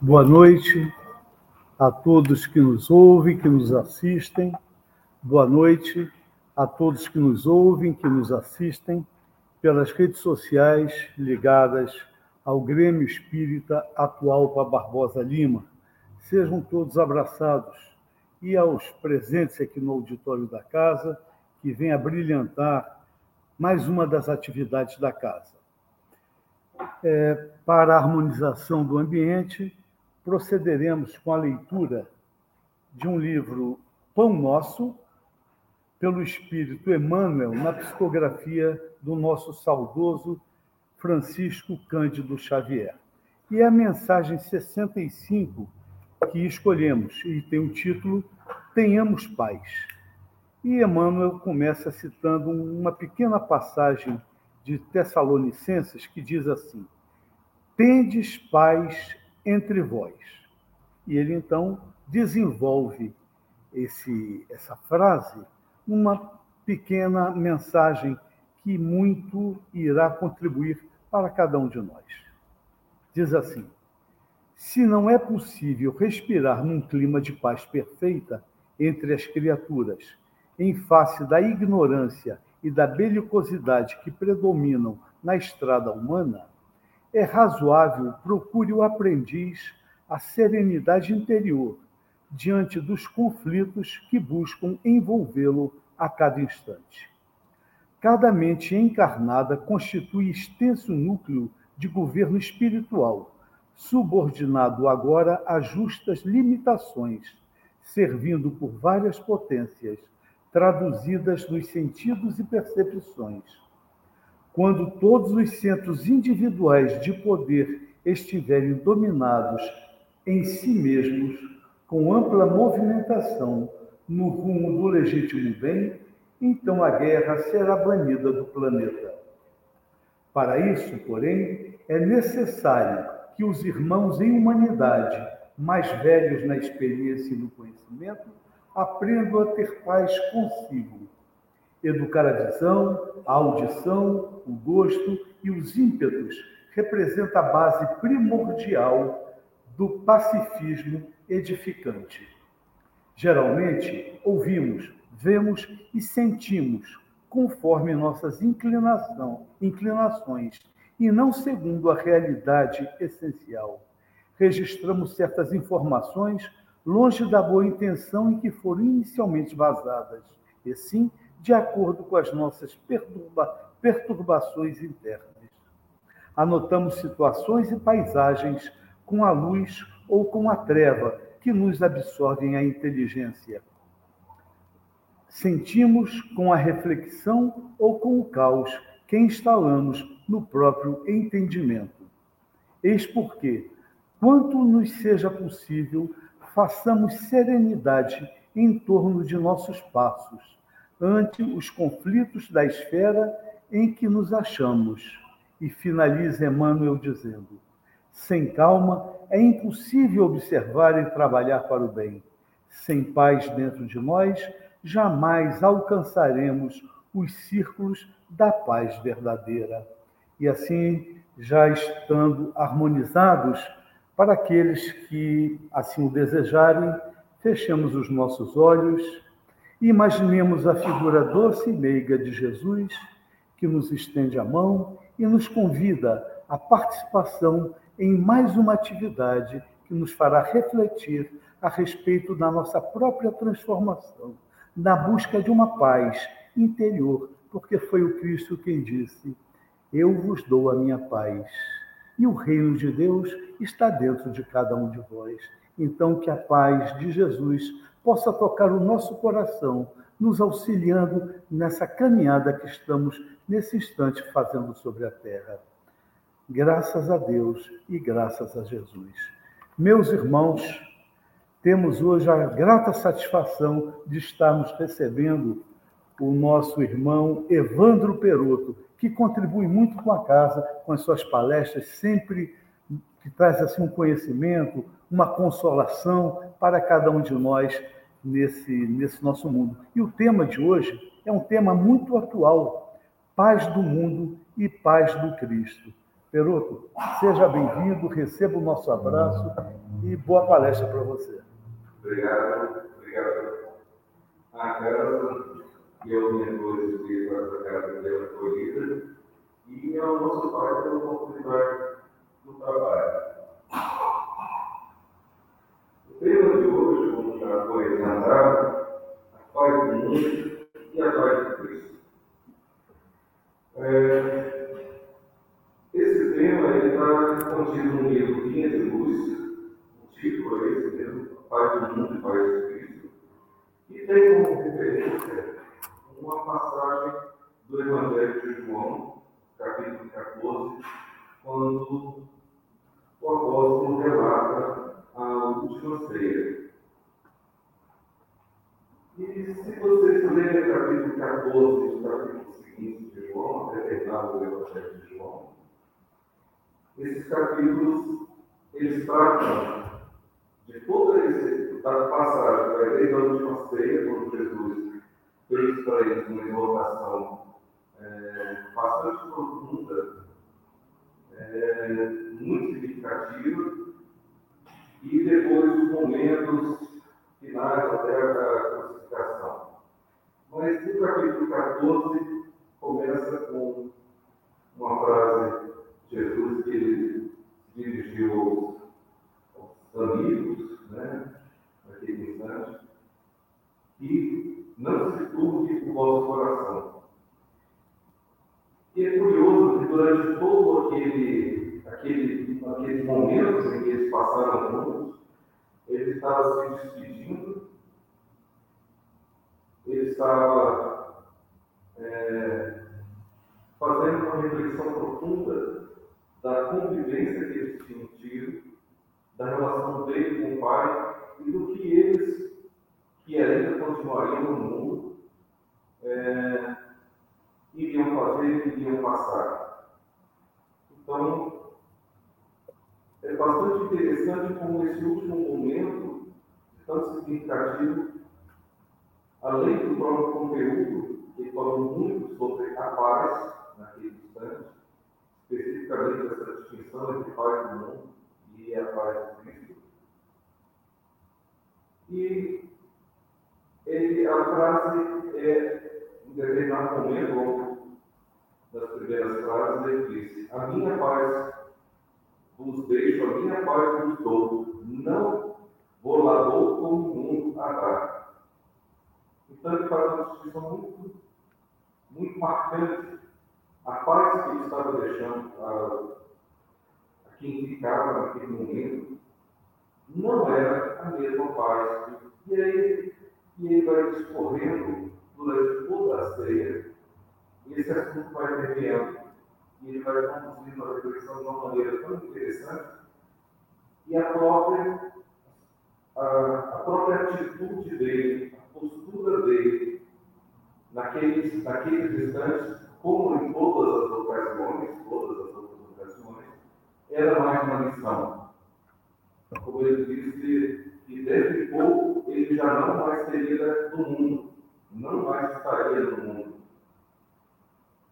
Boa noite a todos que nos ouvem, que nos assistem. Boa noite a todos que nos ouvem, que nos assistem pelas redes sociais ligadas ao Grêmio Espírita Atual para Barbosa Lima. Sejam todos abraçados e aos presentes aqui no auditório da casa, que vem a brilhantar mais uma das atividades da casa. É, para a harmonização do ambiente, procederemos com a leitura de um livro Pão Nosso, pelo Espírito Emmanuel, na psicografia do nosso saudoso Francisco Cândido Xavier. E a mensagem 65 que escolhemos, e tem o título Tenhamos Paz. E Emmanuel começa citando uma pequena passagem de Tessalonicenses que diz assim: Tendes paz entre vós. E ele então desenvolve esse, essa frase uma pequena mensagem que muito irá contribuir para cada um de nós. Diz assim: Se não é possível respirar num clima de paz perfeita entre as criaturas, em face da ignorância e da belicosidade que predominam na estrada humana, é razoável procure o aprendiz a serenidade interior diante dos conflitos que buscam envolvê-lo a cada instante. Cada mente encarnada constitui extenso núcleo de governo espiritual, subordinado agora a justas limitações, servindo por várias potências, traduzidas nos sentidos e percepções quando todos os centros individuais de poder estiverem dominados em si mesmos, com ampla movimentação no rumo do legítimo bem, então a guerra será banida do planeta. Para isso, porém, é necessário que os irmãos em humanidade, mais velhos na experiência e no conhecimento, aprendam a ter paz consigo Educar a visão, a audição, o gosto e os ímpetos representa a base primordial do pacifismo edificante. Geralmente, ouvimos, vemos e sentimos conforme nossas inclinação, inclinações e não segundo a realidade essencial. Registramos certas informações longe da boa intenção em que foram inicialmente vazadas, e sim de acordo com as nossas perturba perturbações internas. Anotamos situações e paisagens com a luz ou com a treva que nos absorvem a inteligência. Sentimos com a reflexão ou com o caos que instalamos no próprio entendimento. Eis porque, quanto nos seja possível, façamos serenidade em torno de nossos passos ante os conflitos da esfera em que nos achamos. E finaliza Emmanuel dizendo: sem calma é impossível observar e trabalhar para o bem. Sem paz dentro de nós, jamais alcançaremos os círculos da paz verdadeira. E assim, já estando harmonizados, para aqueles que assim o desejarem, fechemos os nossos olhos Imaginemos a figura doce e meiga de Jesus, que nos estende a mão e nos convida à participação em mais uma atividade que nos fará refletir a respeito da nossa própria transformação, na busca de uma paz interior, porque foi o Cristo quem disse: Eu vos dou a minha paz. E o reino de Deus está dentro de cada um de vós. Então, que a paz de Jesus possa tocar o nosso coração, nos auxiliando nessa caminhada que estamos nesse instante fazendo sobre a terra. Graças a Deus e graças a Jesus. Meus irmãos, temos hoje a grata satisfação de estarmos recebendo o nosso irmão Evandro Peroto, que contribui muito com a casa, com as suas palestras, sempre que traz assim um conhecimento, uma consolação para cada um de nós nesse, nesse nosso mundo. E o tema de hoje é um tema muito atual: paz do mundo e paz do Cristo. Peroto, seja bem-vindo, receba o nosso abraço e boa palestra para você. Obrigado, obrigado. A casa e aos mentores que essa casa dela acolhida e ao nosso pai pela oportunidade trabalho. O tema de hoje, como já foi lembrado, a paz do mundo e a paz de Cristo. É, esse tema está contido no livro Linha de Luz, o título é esse mesmo, Paz do Mundo e Paz de Cristo, e tem como referência uma passagem do Evangelho de João, capítulo 14, quando o apóstolo relata a última ceia. E se vocês lerem o capítulo 14 e o capítulo seguinte de João, até terminar o Evangelho de João, esses capítulos, eles tratam de toda essa passagem, vai desde a última ceia, quando Jesus fez para eles uma exortação é, bastante profunda, é, muito significativa, e depois os momentos finais até a crucificação. Mas no capítulo 14 começa com uma frase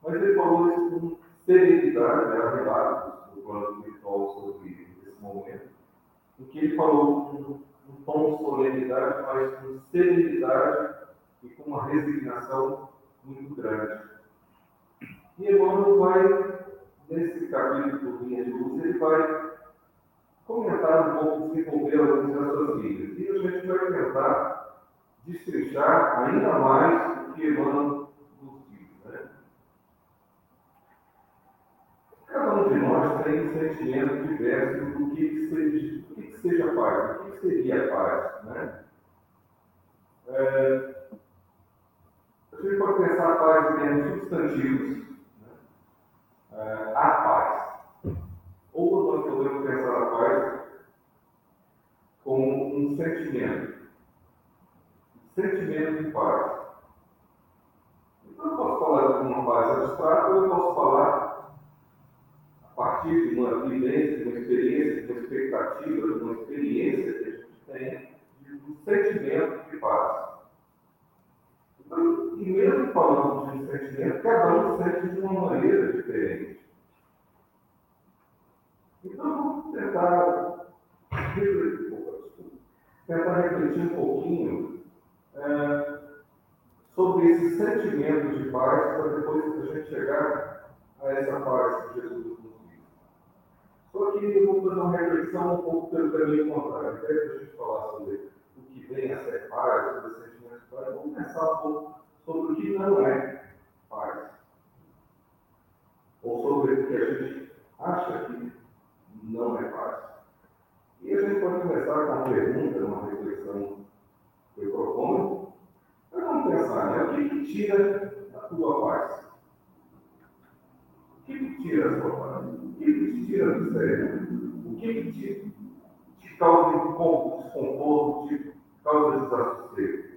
Mas ele falou isso com serenidade, né, relatos do plano espiritual sobre esse momento, em que ele falou com um tom de solenidade, mas com serenidade e com uma resignação muito grande. E Emmanuel vai, nesse capítulo Linha de Luz, ele vai comentar um pouco, desenvolver alguns raciocínios. E a gente vai tentar destrinchar ainda mais o que Emmanuel nos diz. Né? Cada um de nós tem sentimento diverso do que, seja, do que, seja paz, o que, seria paz. Né? É, a gente pode pensar a paz em termos substantivos. Né? É, a paz. Ou nós podemos pensar a paz como um sentimento. Sentimento de paz. Então eu posso falar de uma paz abstrata ou eu posso falar partir de uma vivência, de uma experiência, de uma expectativa, de uma experiência que a gente tem de um sentimento de paz. Então, e mesmo falando de um sentimento, cada um sente de uma maneira diferente. Então vamos tentar refletir tentar refletir um pouquinho é, sobre esse sentimento de paz para depois a gente chegar a essa paz que Jesus Só que eu vou fazer uma reflexão um pouco pelo caminho contrário. Até que a gente falar sobre o que vem a ser paz, sobre o sentimento de paz, vamos pensar um pouco sobre o que não é paz. Ou sobre o que a gente acha que não é paz. E a gente pode começar com uma pergunta, uma reflexão que eu proponho. Mas vamos pensar, né? O que, que tira a tua paz? O que, que tira a tua paz? O que, que te tira do sério? O que, que te, te causa desconforto, te causa desassossego?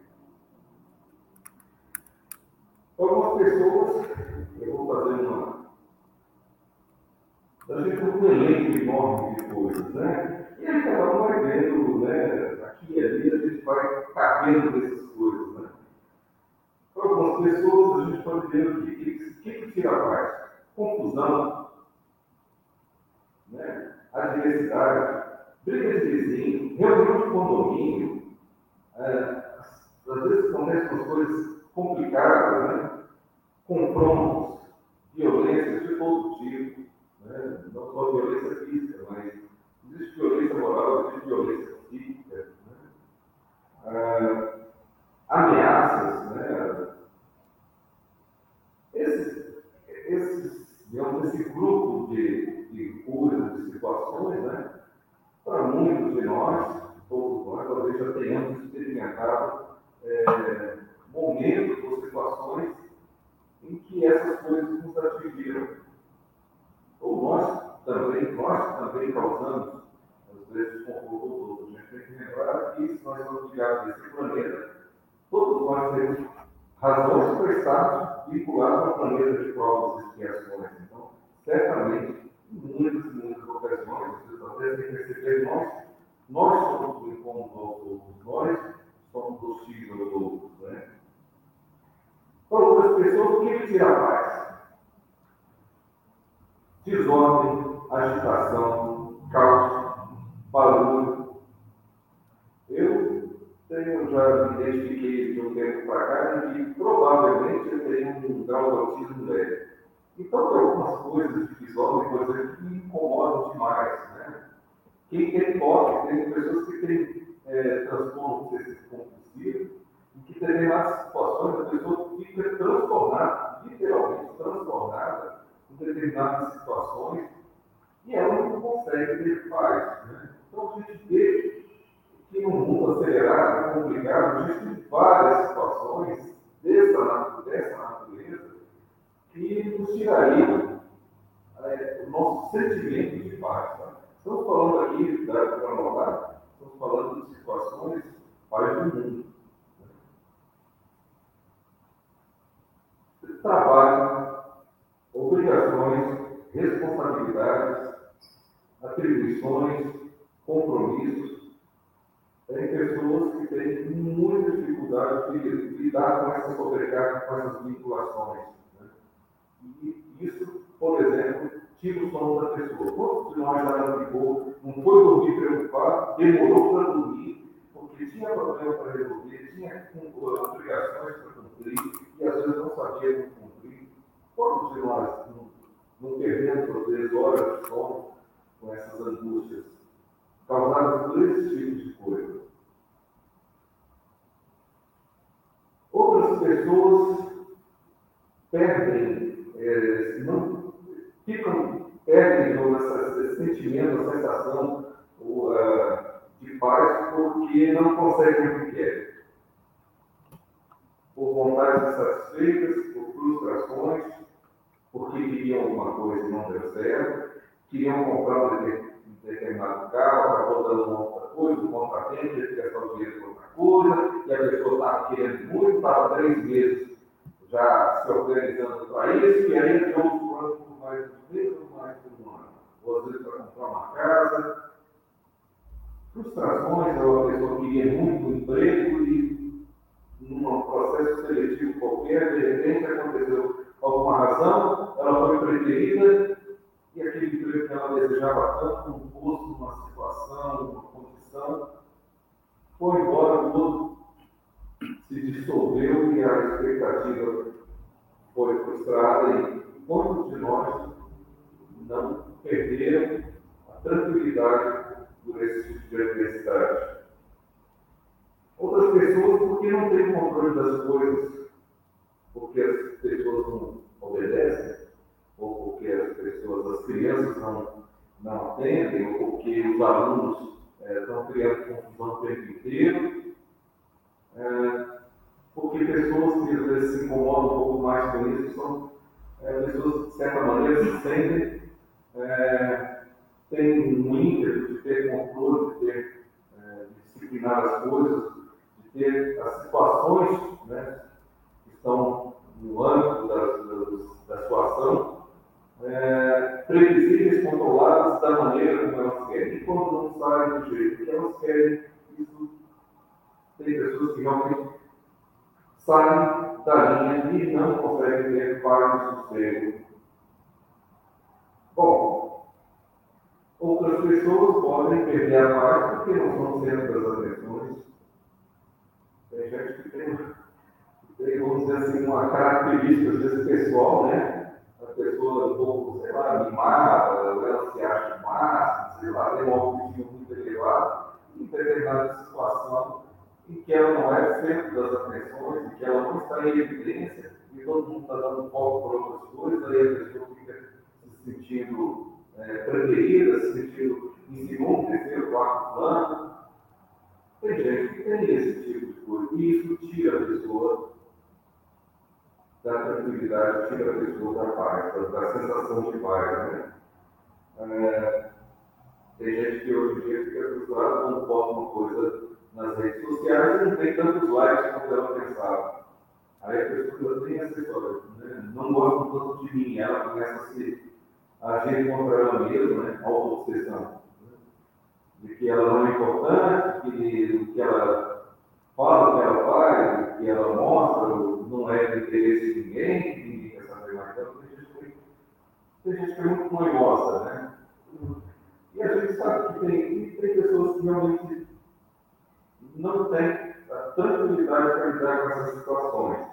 Algumas pessoas, eu vou fazer uma. A gente tem um elenco enorme de coisas, né? E aí cada um vai vendo, né? Aqui e ali a gente vai cabendo dessas coisas, né? Para algumas pessoas a gente pode ver o que, que, que tira a paz? Confusão, né? adversidade, briga de vizinho, reunião de condomínio, é, às vezes acontecem coisas complicadas, né? confrontos, violências de todo tipo, né? não só violência física, mas existe violência moral, existe violência psíquica, né? ah, ameaças, né? Esses, esses, digamos, esse grupo de situações, né? para muitos de nós, todos nós, talvez já tenhamos experimentado é, momentos ou situações em que essas coisas nos atingiram. Ou nós também, nós também causamos, às vezes, desconforto aos outros. A gente tem que lembrar que se nós somos ligados a esse planeta, todos nós temos razões para estarmos vinculados ao planeta de provas e expiações. Então, certamente, muitas muitas ocasiões, vocês até têm que perceber, nós, nós somos o aos outros, nós somos hostis aos outros. Né? Para outras pessoas, o que tira a paz? Desordem, agitação, caos, barulho. Eu tenho, já me identifiquei de um tempo para cá e provavelmente eu tenho um grau de autismo leve. Então, tem algumas coisas de desordem, por exemplo, que incomodam demais. Né? Quem tem toque, tem pessoas que têm é, transtorno compulsivo, em que determinadas situações a pessoa fica transtornada, literalmente transtornada, em determinadas situações, e ela não consegue ter paz. Né? Então a gente vê que no mundo acelerado, complicado, existem várias situações dessa, dessa natureza que nos tirariam é, o nosso sentimento de paz. Tá? Estamos falando aqui, para notar, estamos falando de situações paz do mundo. trabalho, obrigações, responsabilidades, atribuições, compromissos. Tem pessoas que têm muita dificuldade de lidar com essa sobrecarga, com essas vinculações. Né? E isso, por exemplo, tira o sono da pessoa. Quantos de nós já não ficou, não foi dormir preocupado, demorou para dormir, porque tinha problema para resolver, tinha obrigações para cumprir, e às vezes não sabia como cumprir. Todos de nós não, não perdemos, às vezes, horas de sono com essas angústias causadas por esses tipos de coisa. Outras pessoas perdem, é, não, ficam, perdem essa, esse sentimento, a sensação uh, de paz porque não conseguem o que querem por vontades insatisfeitas, por frustrações, porque queriam alguma coisa e não deu certo, queriam comprar um determinado carro, acabou dando uma outra coisa, um contratempo, gastar o dinheiro com outra coisa, e a pessoa estava querendo muito, estava três meses já se organizando para isso, e tinha outros planos por mais um ou mais um ano. Ou às vezes para comprar uma casa. Frustrações, a pessoa queria muito emprego e num processo seletivo qualquer, de repente aconteceu alguma razão, ela foi preterida que aquele emprego que ela desejava tanto, um posto, uma situação, uma condição, foi embora tudo, se dissolveu e a expectativa foi frustrada e quantos de nós não perderam a tranquilidade por esse tipo de adversidade? Outras pessoas, porque não têm controle das coisas, os alunos é, estão criando confusão o tempo inteiro. É, porque pessoas que às vezes se incomodam um pouco mais com isso são é, pessoas que, de certa maneira, se sentem, é, têm um ímpeto de ter controle, de, ter, é, de disciplinar as coisas, de ter as situações né, que estão no âmbito da, da, da sua ação é, previsíveis, controladas da maneira como elas querem. E quando não saem do jeito que elas querem, isso tem pessoas que realmente saem da linha e não conseguem ter paz e sossego. Bom, outras pessoas podem perder a paz porque não são centro das atenções. Tem gente que tem, tem vamos dizer assim, uma característica desse pessoal, né? Pessoa um pouco, sei lá, animada, ela se acha máxima, sei lá, tem um objetivo muito elevado, em determinada situação em que ela não é centro das atenções, em que ela não está em evidência, e todo mundo está dando foco para outras coisas, aí a pessoa fica se sentindo é, preferida, se sentindo em segundo, terceiro, quarto plano. Tem gente que tem esse tipo de coisa, e isso tira a pessoa da tranquilidade, tira a pessoa da paz, da, da sensação de paz. Né? É, tem gente que hoje em dia fica frustrado quando posta uma coisa nas redes sociais e não tem tantos likes quanto ela pensava. Aí a pessoa tem essa história, né? não gosta tanto de mim, ela começa a se agir contra ela mesma, né? auto-obsessão. Né? De que ela não é importante, que o que ela fala, o que ela faz, o que ela mostra, não é de interesse de ninguém, que ninguém saber mais dela. Tem gente que, é muito noiosa, né? E a gente sabe que tem, tem pessoas que realmente não tem a tranquilidade para lidar com essas situações.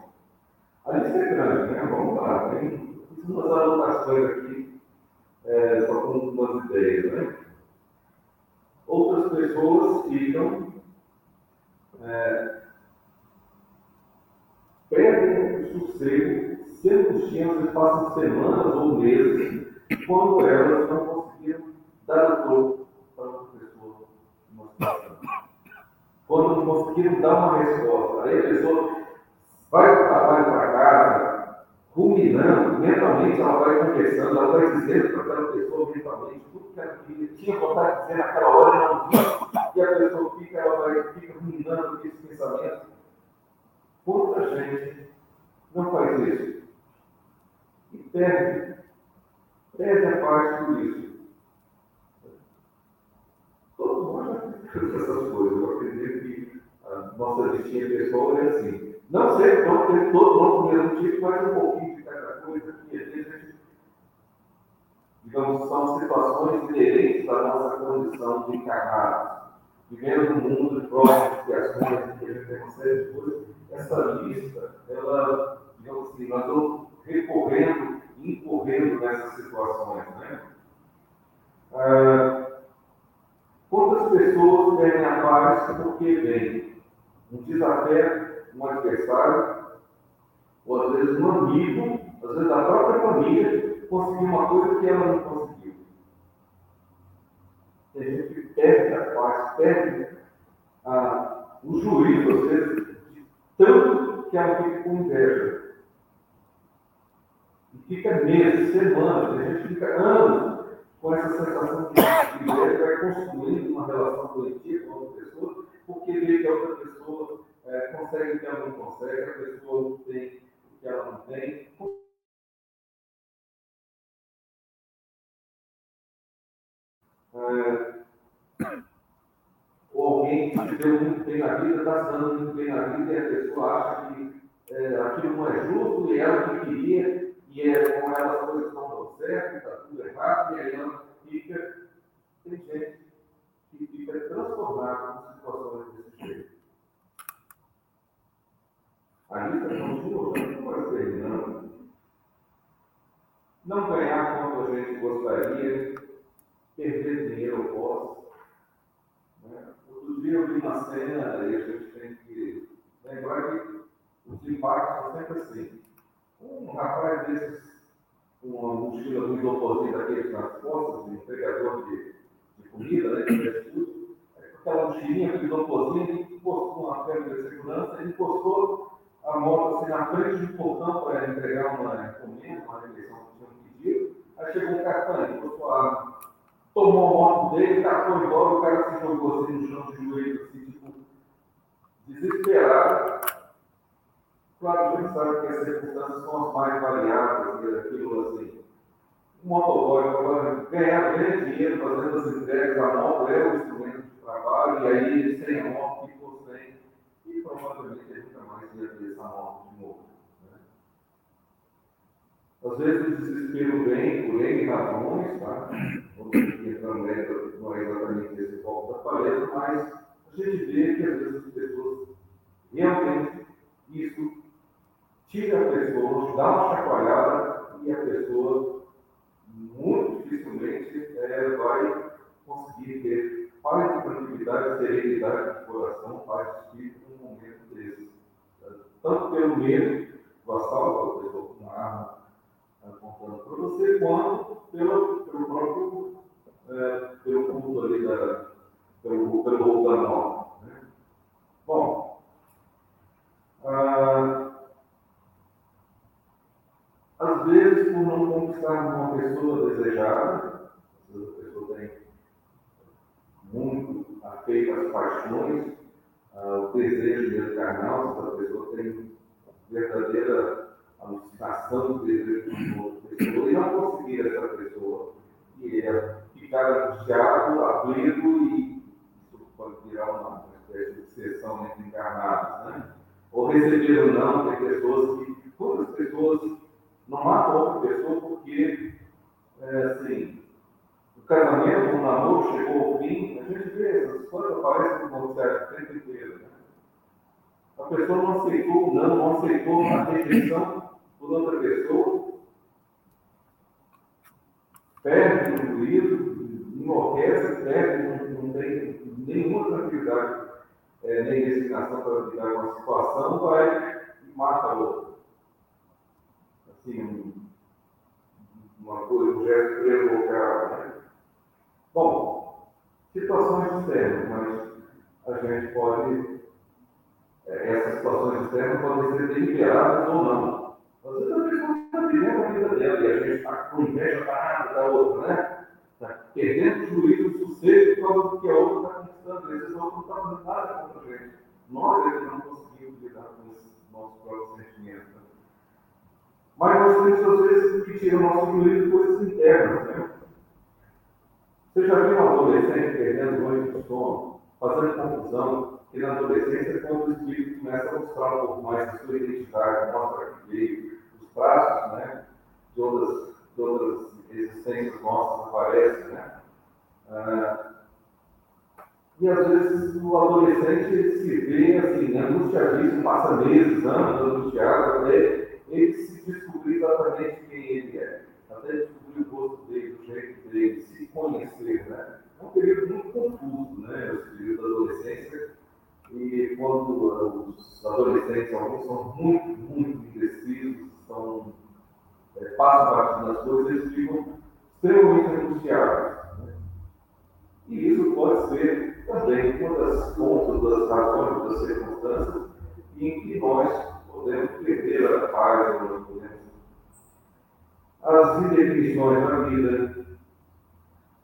A lista é grande, né? Vamos lá, tem umas anotações aqui, é, só com umas ideias, né? Outras pessoas ficam, é, perdem o sossego, e passam semanas ou meses, quando elas não conseguiram dar corpo para numa situação quando não conseguiram dar uma resposta. Aí a pessoa vai para o trabalho para casa, ruminando, mentalmente ela vai confessando, ela vai dizendo para aquela pessoa mentalmente tudo que ela tinha vontade de dizer naquela hora e não disse, e a pessoa fica, ela vai, fica ruminando esse pensamento. Quanta gente não faz isso? E perde, perde a parte por isso. Todo mundo já fez essas coisas. Eu acredito que a nossa listinha pessoal é assim. Não sei, não tem todo mundo do mesmo tipo, mas um pouquinho de cada coisa que às digamos, são situações inerentes à nossa condição de encarnados. Vivendo num mundo provas, de criações, que a gente tem uma série de coisas. Essa lista, ela, digamos assim, nós estamos recorrendo, incorrendo nessas situações. Né? Ah, Quantas pessoas perdem a paz porque vem um desafio, um adversário, ou às vezes um amigo, às vezes a própria família, conseguiu uma coisa que ela não conseguiu. Tem gente que perde a paz, perde a, o juízo, às vezes, tanto que ela fica com inveja. E fica meses, semanas, a gente fica anos com essa sensação de que vai construindo uma relação coletiva com outra pessoa, porque vê que a outra pessoa é, consegue o que ela não consegue, a pessoa tem deu muito bem na vida, está se dando muito bem na vida e a pessoa acha que é, aquilo não é justo e ela que queria, e é, com ela as coisas não dão certo, está tudo errado, e aí ela fica, tem gente que fica transformada em situações desse jeito. A lista continua, não vai terminando. gostaria de perder dinheiro ou posse. Né? Outro dia eu vi uma cena e a gente tem que lembrar que os impactos são sempre assim. Um rapaz desses, com uma mochila com isoporzinho daqueles nas costas, um entregador de, de comida, né, de tudo, aquela mochilinha com isoporzinho, ele encostou uma câmera de segurança, ele encostou a moto assim na frente do portão para entregar uma encomenda, uma refeição que tinha pedido. Aí chegou um cartão, encostou a arma, tomou a moto dele, tacou embora, o cara se jogou assim no chão de joelho, assim, tipo, desesperado. Claro, a gente sabe que as circunstâncias são as mais variáveis, e aquilo assim. Um motoboy agora ganhar ganha dinheiro fazendo as entregas, a moto é o instrumento de trabalho, e aí sem moto ficou sem, e provavelmente ele nunca mais ia ter essa moto de novo. Né? Às vezes o desespero vem por N razões, tá? Não não é exatamente esse foco da palestra, mas a gente vê que às vezes as pessoas realmente isso tira a pessoa, dá uma chacoalhada e a pessoa muito dificilmente é, vai conseguir ter paz de tranquilidade, serenidade de coração, de espírito num momento desse. Tanto pelo medo do assalto, a pessoa com uma arma apontando para você, quanto pelo, pelo próprio é, pelo culto ali da, pelo, pelo roubo da. Né? Bom, ah, às vezes, por não conquistar uma pessoa desejada, a pessoa tem muito afeito às paixões, ah, o desejo mesmo carnal, a pessoa tem verdadeira alucinação do desejo de outra pessoa e não conseguir essa pessoa e é ficar angustiado, aflito e isso pode virar uma espécie de entre encarnados, né? Ou receber ou não, tem pessoas que, quantas pessoas não matam outra pessoa porque, é, assim, o casamento, o namoro chegou ao fim, a gente vê essas coisas aparecem no noticiário o tempo inteiro, né? A pessoa não aceitou, não, não aceitou a rejeição por outra pessoa, perde o juízo, enlouquece, perde, não, tem nenhuma tranquilidade, é, nem resignação para lidar com a situação, vai e mata o outro. Assim, um, uma coisa, um gesto irrevocável. Né? Bom, situações externas, mas a gente pode, é, essas situações externas podem ser deliberadas ou não. Está vivendo a vida dela e a gente está com inveja para da outra, né? Está perdendo o juízo, o sossego por causa do que a outra está conquistando. Às vezes a outra não está fazendo nada contra a gente. Nós é que não conseguimos lidar com esses nossos próprios sentimentos. Né? Mas nós temos, às vezes, que tirar o nosso juízo coisas internas. Né? Você já viu um adolescente perdendo noite do sono, fazendo confusão, que na adolescência, quando o espírito começa a mostrar um pouco mais da sua identidade, mostra que veio, os traços né, outras, de outras existências nossas aparecem. Né? Ah, e às vezes o adolescente se vê assim, angustiadíssimo, passa meses, anos angustiado, até ele se descobrir exatamente quem ele é, até descobrir o rosto dele, o jeito dele, se conhecer. Né? É um período muito confuso, né? esse período da adolescência, e quando os adolescentes, alguns são muito, muito parte das coisas, eles ficam extremamente angustiados. Né? E isso pode ser também uma das pontas, das razões, das circunstâncias em que nós podemos perder a paz, nós podemos. As indefinições da vida,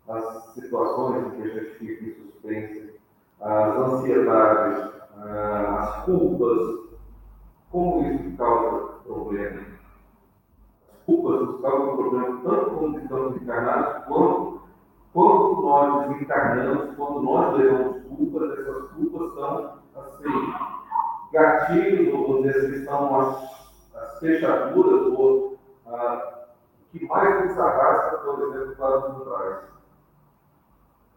as situações em que a gente fica em suspense, as ansiedades, ah, as culpas, como isso causa problemas. As culpas nos causam problemas tanto quando estamos encarnados, quanto quando nós desencarnamos, quando nós levamos culpas, essas culpas são assim, gatilhos, ou vamos dizer assim, são as, as fechaduras, ou ah, que mais nos arrasta, por exemplo, para os trás.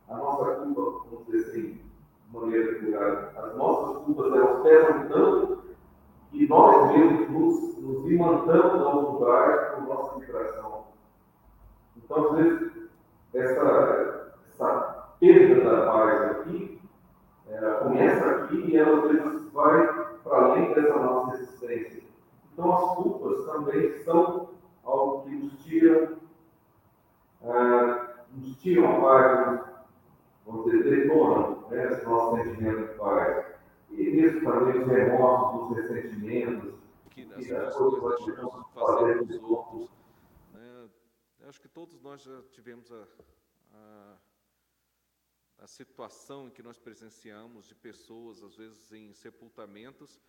A nossa culpa, vamos dizer assim, de maneira figurada, as nossas culpas, elas pesam tanto que nós mesmos nos, nos imantamos aos umbrais por nossa vibração. Então, às vezes, essa, essa perda da paz aqui, ela começa aqui e ela às vezes vai para além dessa nossa existência. Então as culpas também são algo que nos tira, ah, nos tiram a paz, vamos dizer, detonam né, esse nosso sentimento de paz. E isso também os remorsos, os ressentimentos, que as coisas nós devemos fazer dos outros. Né? Acho que todos nós já tivemos a, a, a situação em que nós presenciamos de pessoas, às vezes em sepultamentos,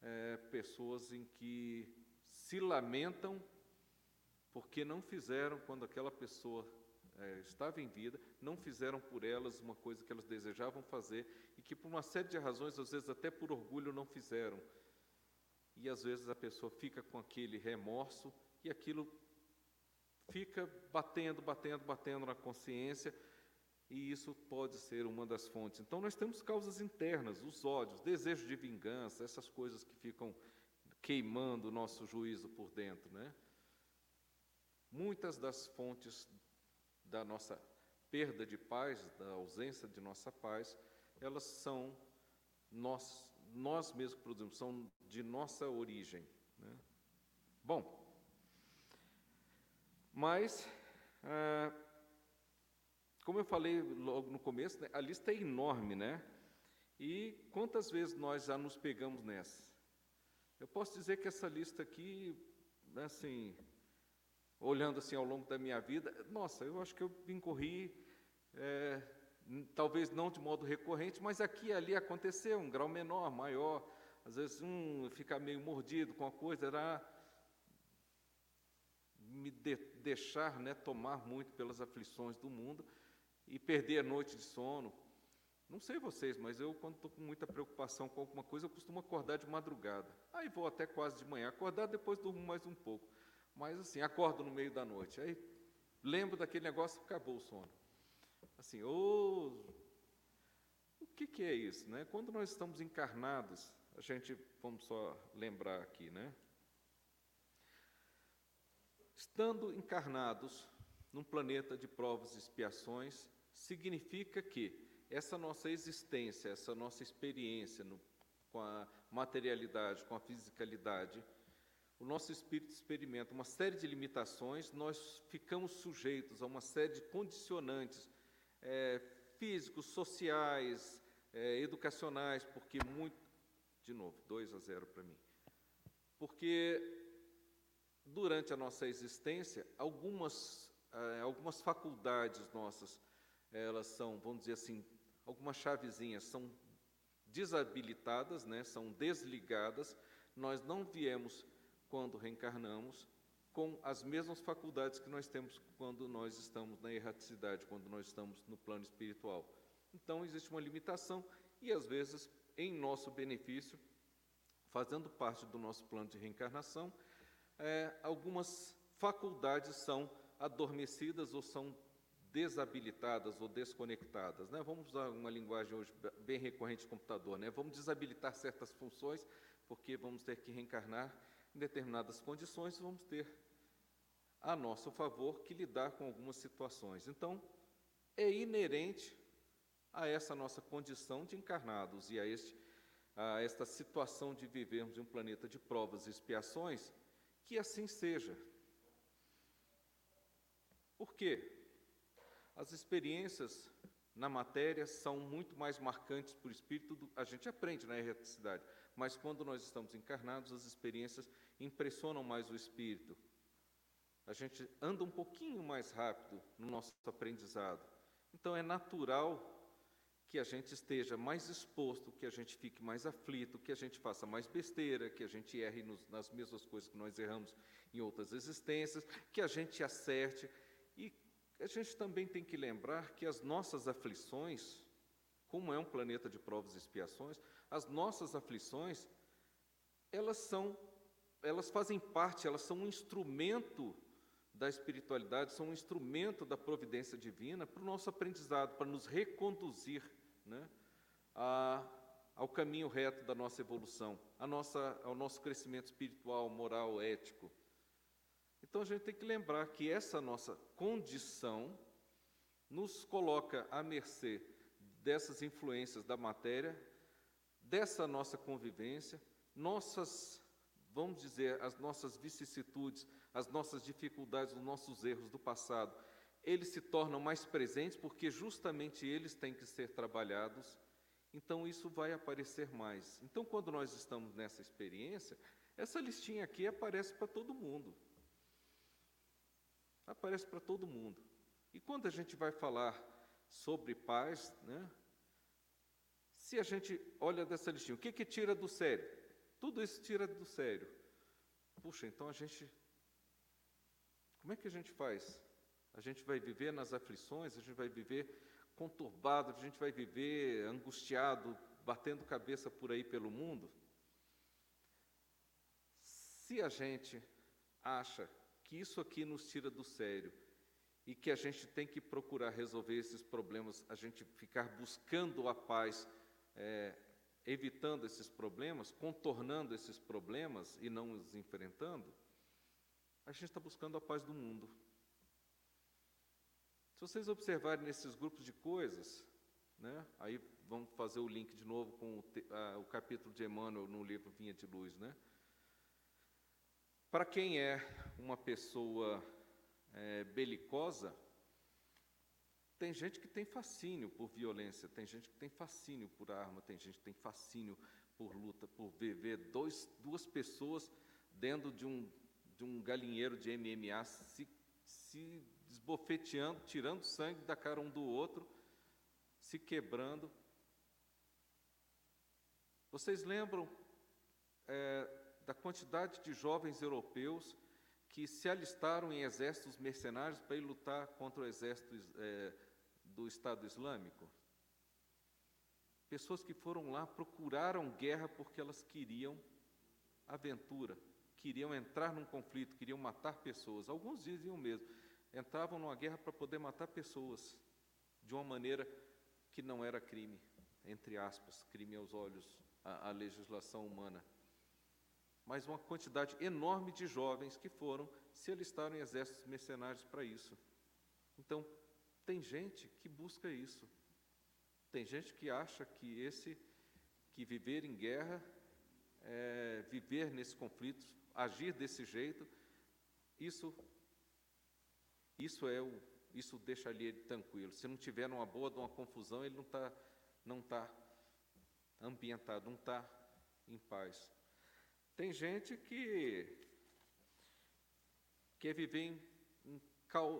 é, pessoas em que se lamentam porque não fizeram quando aquela pessoa é, estava em vida, não fizeram por elas uma coisa que elas desejavam fazer e que por uma série de razões, às vezes até por orgulho, não fizeram. E às vezes a pessoa fica com aquele remorso e aquilo fica batendo, batendo, batendo na consciência, e isso pode ser uma das fontes. Então, nós temos causas internas, os ódios, desejo de vingança, essas coisas que ficam queimando o nosso juízo por dentro. Né? Muitas das fontes da nossa perda de paz, da ausência de nossa paz, elas são nós, nós mesmos produzimos, são de nossa origem. Né? Bom, mas, ah, como eu falei logo no começo, né, a lista é enorme, né? E quantas vezes nós já nos pegamos nessa? Eu posso dizer que essa lista aqui, assim, olhando assim ao longo da minha vida, nossa, eu acho que eu incorri, é, talvez não de modo recorrente, mas aqui e ali aconteceu, um grau menor, maior, às vezes um fica meio mordido com a coisa, era me de, deixar né, tomar muito pelas aflições do mundo e perder a noite de sono. Não sei vocês, mas eu, quando estou com muita preocupação com alguma coisa, eu costumo acordar de madrugada. Aí vou até quase de manhã. Acordar, depois durmo mais um pouco. Mas assim, acordo no meio da noite. Aí lembro daquele negócio, acabou o sono. Assim, oh, o que, que é isso? Né? Quando nós estamos encarnados, a gente, vamos só lembrar aqui, né? Estando encarnados num planeta de provas e expiações, significa que essa nossa existência, essa nossa experiência no, com a materialidade, com a fisicalidade, o nosso espírito experimenta uma série de limitações, nós ficamos sujeitos a uma série de condicionantes é, físicos, sociais, é, educacionais, porque muito. De novo, 2 a 0 para mim. Porque durante a nossa existência, algumas, é, algumas faculdades nossas, elas são, vamos dizer assim, algumas chavezinhas são desabilitadas, né, são desligadas, nós não viemos quando reencarnamos, com as mesmas faculdades que nós temos quando nós estamos na erraticidade, quando nós estamos no plano espiritual. Então, existe uma limitação e, às vezes, em nosso benefício, fazendo parte do nosso plano de reencarnação, é, algumas faculdades são adormecidas ou são desabilitadas ou desconectadas. Né? Vamos usar uma linguagem hoje bem recorrente de computador. Né? Vamos desabilitar certas funções, porque vamos ter que reencarnar em determinadas condições, vamos ter a nosso favor que lidar com algumas situações. Então, é inerente a essa nossa condição de encarnados e a, este, a esta situação de vivermos em um planeta de provas e expiações, que assim seja. Por quê? As experiências na matéria são muito mais marcantes para o espírito, do, a gente aprende na erraticidade, mas quando nós estamos encarnados, as experiências impressionam mais o espírito. A gente anda um pouquinho mais rápido no nosso aprendizado. Então é natural que a gente esteja mais exposto, que a gente fique mais aflito, que a gente faça mais besteira, que a gente erre nos, nas mesmas coisas que nós erramos em outras existências, que a gente acerte. E a gente também tem que lembrar que as nossas aflições, como é um planeta de provas e expiações, as nossas aflições, elas são, elas fazem parte, elas são um instrumento da espiritualidade, são um instrumento da providência divina para o nosso aprendizado, para nos reconduzir né, a, ao caminho reto da nossa evolução, nossa, ao nosso crescimento espiritual, moral, ético. Então a gente tem que lembrar que essa nossa condição, nos coloca à mercê dessas influências da matéria, dessa nossa convivência, nossas, vamos dizer, as nossas vicissitudes, as nossas dificuldades, os nossos erros do passado, eles se tornam mais presentes porque justamente eles têm que ser trabalhados. Então isso vai aparecer mais. Então quando nós estamos nessa experiência, essa listinha aqui aparece para todo mundo. Aparece para todo mundo. E quando a gente vai falar sobre paz, né, se a gente olha dessa listinha, o que, que tira do sério? Tudo isso tira do sério. Puxa, então a gente. Como é que a gente faz? A gente vai viver nas aflições, a gente vai viver conturbado, a gente vai viver angustiado, batendo cabeça por aí pelo mundo? Se a gente acha que isso aqui nos tira do sério e que a gente tem que procurar resolver esses problemas, a gente ficar buscando a paz, é, evitando esses problemas, contornando esses problemas e não os enfrentando, a gente está buscando a paz do mundo. Se vocês observarem nesses grupos de coisas, né, aí vamos fazer o link de novo com o, a, o capítulo de Emmanuel no livro Vinha de Luz, né? Para quem é uma pessoa é, belicosa, tem gente que tem fascínio por violência, tem gente que tem fascínio por arma, tem gente que tem fascínio por luta, por viver dois, duas pessoas dentro de um, de um galinheiro de MMA se, se desbofeteando, tirando sangue da cara um do outro, se quebrando. Vocês lembram é, da quantidade de jovens europeus que se alistaram em exércitos mercenários para ir lutar contra o exército é, do Estado Islâmico. Pessoas que foram lá, procuraram guerra porque elas queriam aventura, queriam entrar num conflito, queriam matar pessoas. Alguns diziam mesmo, entravam numa guerra para poder matar pessoas de uma maneira que não era crime, entre aspas, crime aos olhos, a legislação humana mas uma quantidade enorme de jovens que foram se alistaram em exércitos mercenários para isso. Então, tem gente que busca isso. Tem gente que acha que esse que viver em guerra, é, viver nesse conflito, agir desse jeito, isso isso é o isso deixa ele tranquilo. Se não tiver uma boa, uma confusão, ele não está não tá ambientado, não está em paz. Tem gente que quer viver em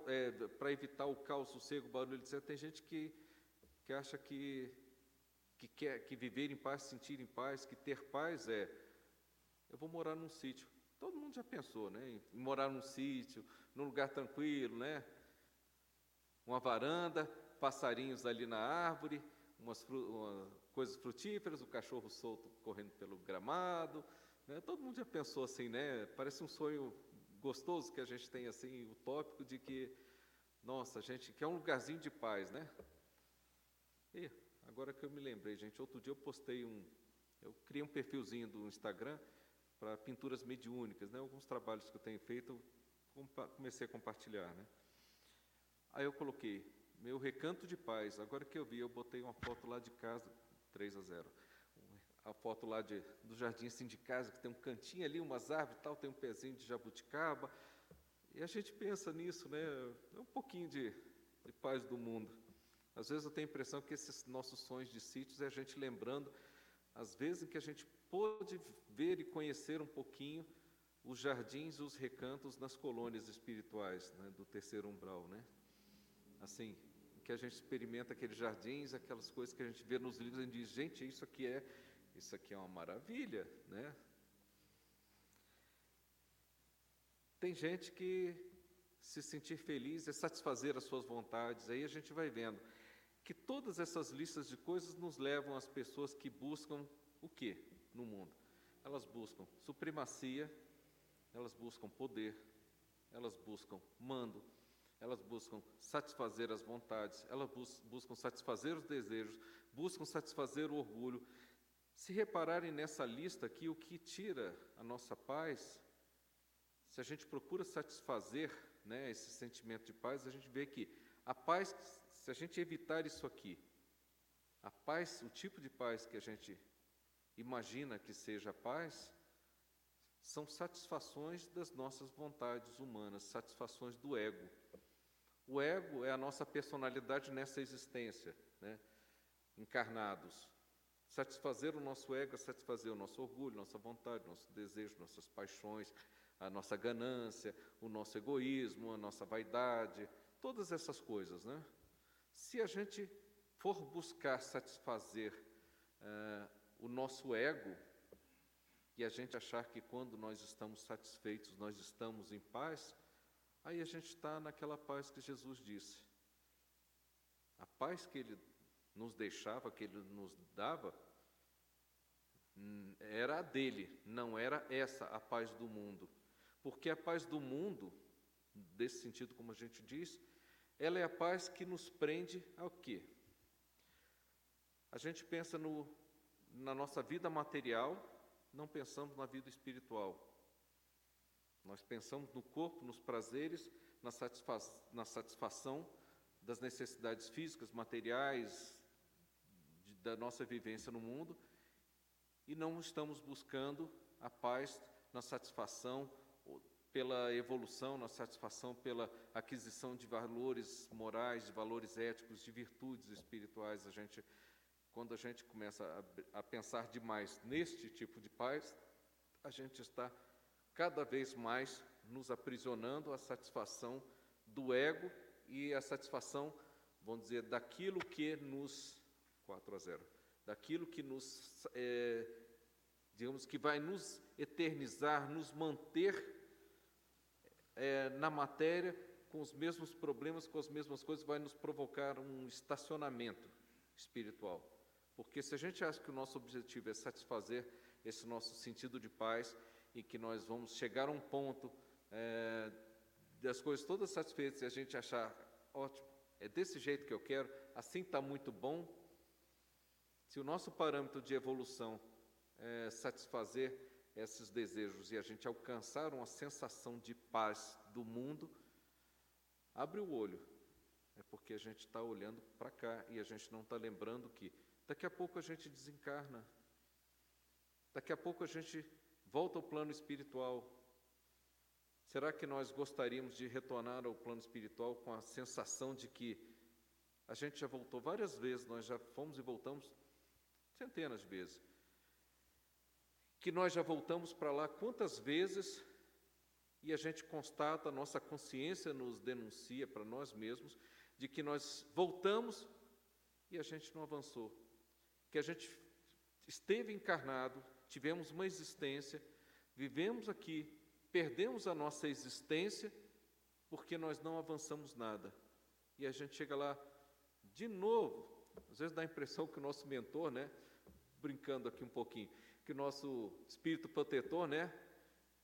é, para evitar o caos, sossego, o barulho, etc. Tem gente que, que acha que, que quer que viver em paz, sentir em paz, que ter paz é eu vou morar num sítio. Todo mundo já pensou, né? Em morar num sítio, num lugar tranquilo, né? Uma varanda, passarinhos ali na árvore, umas uma, coisas frutíferas, o cachorro solto correndo pelo gramado, né? Todo mundo já pensou assim, né? Parece um sonho gostoso que a gente tem assim, utópico de que, nossa, a gente quer um lugarzinho de paz, né? E agora que eu me lembrei, gente, outro dia eu postei um, eu criei um perfilzinho do Instagram para pinturas mediúnicas, né? Alguns trabalhos que eu tenho feito, comecei a compartilhar, né? Aí eu coloquei meu recanto de paz. Agora que eu vi, eu botei uma foto lá de casa, 3 a 0 a foto lá de, do jardim assim de casa, que tem um cantinho ali, umas árvores e tal, tem um pezinho de jabuticaba. E a gente pensa nisso, né? É um pouquinho de, de paz do mundo. Às vezes eu tenho a impressão que esses nossos sonhos de sítios é a gente lembrando, às vezes, em que a gente pôde ver e conhecer um pouquinho os jardins, os recantos nas colônias espirituais né, do terceiro umbral, né? Assim, que a gente experimenta aqueles jardins, aquelas coisas que a gente vê nos livros e diz, gente, isso aqui é isso aqui é uma maravilha, né? Tem gente que se sentir feliz é satisfazer as suas vontades. Aí a gente vai vendo que todas essas listas de coisas nos levam às pessoas que buscam o que no mundo? Elas buscam supremacia, elas buscam poder, elas buscam mando, elas buscam satisfazer as vontades, elas bus buscam satisfazer os desejos, buscam satisfazer o orgulho, se repararem nessa lista aqui, o que tira a nossa paz, se a gente procura satisfazer né, esse sentimento de paz, a gente vê que a paz se a gente evitar isso aqui, a paz, o tipo de paz que a gente imagina que seja paz, são satisfações das nossas vontades humanas, satisfações do ego. O ego é a nossa personalidade nessa existência, né? encarnados. Satisfazer o nosso ego é satisfazer o nosso orgulho, nossa vontade, nosso desejo, nossas paixões, a nossa ganância, o nosso egoísmo, a nossa vaidade, todas essas coisas. Né? Se a gente for buscar satisfazer uh, o nosso ego, e a gente achar que quando nós estamos satisfeitos, nós estamos em paz, aí a gente está naquela paz que Jesus disse. A paz que Ele nos deixava, que Ele nos dava, era a dele, não era essa a paz do mundo. Porque a paz do mundo, desse sentido como a gente diz, ela é a paz que nos prende ao quê? A gente pensa no, na nossa vida material, não pensamos na vida espiritual. Nós pensamos no corpo, nos prazeres, na, satisfa na satisfação das necessidades físicas, materiais, da nossa vivência no mundo, e não estamos buscando a paz na satisfação pela evolução, na satisfação pela aquisição de valores morais, de valores éticos, de virtudes espirituais. A gente quando a gente começa a, a pensar demais neste tipo de paz, a gente está cada vez mais nos aprisionando à satisfação do ego e à satisfação, vamos dizer, daquilo que nos 4 a 0, daquilo que nos, é, digamos que vai nos eternizar, nos manter é, na matéria com os mesmos problemas, com as mesmas coisas, vai nos provocar um estacionamento espiritual. Porque se a gente acha que o nosso objetivo é satisfazer esse nosso sentido de paz e que nós vamos chegar a um ponto é, das coisas todas satisfeitas e a gente achar, ótimo, é desse jeito que eu quero, assim está muito bom. Se o nosso parâmetro de evolução é satisfazer esses desejos e a gente alcançar uma sensação de paz do mundo, abre o olho. É porque a gente está olhando para cá e a gente não está lembrando que Daqui a pouco a gente desencarna. Daqui a pouco a gente volta ao plano espiritual. Será que nós gostaríamos de retornar ao plano espiritual com a sensação de que a gente já voltou várias vezes, nós já fomos e voltamos centenas de vezes. Que nós já voltamos para lá quantas vezes e a gente constata, a nossa consciência nos denuncia para nós mesmos de que nós voltamos e a gente não avançou que a gente esteve encarnado, tivemos uma existência, vivemos aqui, perdemos a nossa existência porque nós não avançamos nada. E a gente chega lá de novo, às vezes dá a impressão que o nosso mentor, né, brincando aqui um pouquinho, que nosso espírito protetor, né,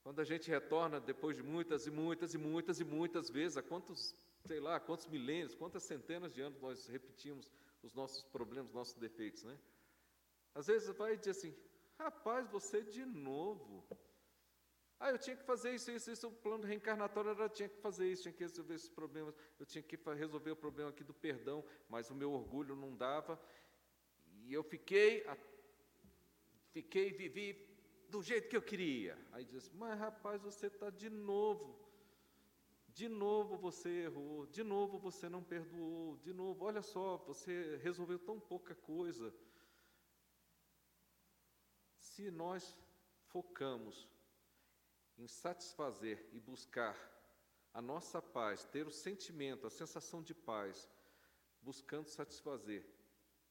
quando a gente retorna depois de muitas e muitas e muitas e muitas vezes, há quantos, sei lá, quantos milênios, quantas centenas de anos nós repetimos os nossos problemas, os nossos defeitos, né? Às vezes vai dizer assim, rapaz, você de novo. Ah, eu tinha que fazer isso, isso, isso, o plano reencarnatório era tinha que fazer isso, tinha que resolver esses problemas, eu tinha que resolver o problema aqui do perdão, mas o meu orgulho não dava. E eu fiquei, fiquei, vivi do jeito que eu queria. Aí diz, mas rapaz, você está de novo. De novo você errou, de novo você não perdoou, de novo, olha só, você resolveu tão pouca coisa. Se nós focamos em satisfazer e buscar a nossa paz, ter o sentimento, a sensação de paz, buscando satisfazer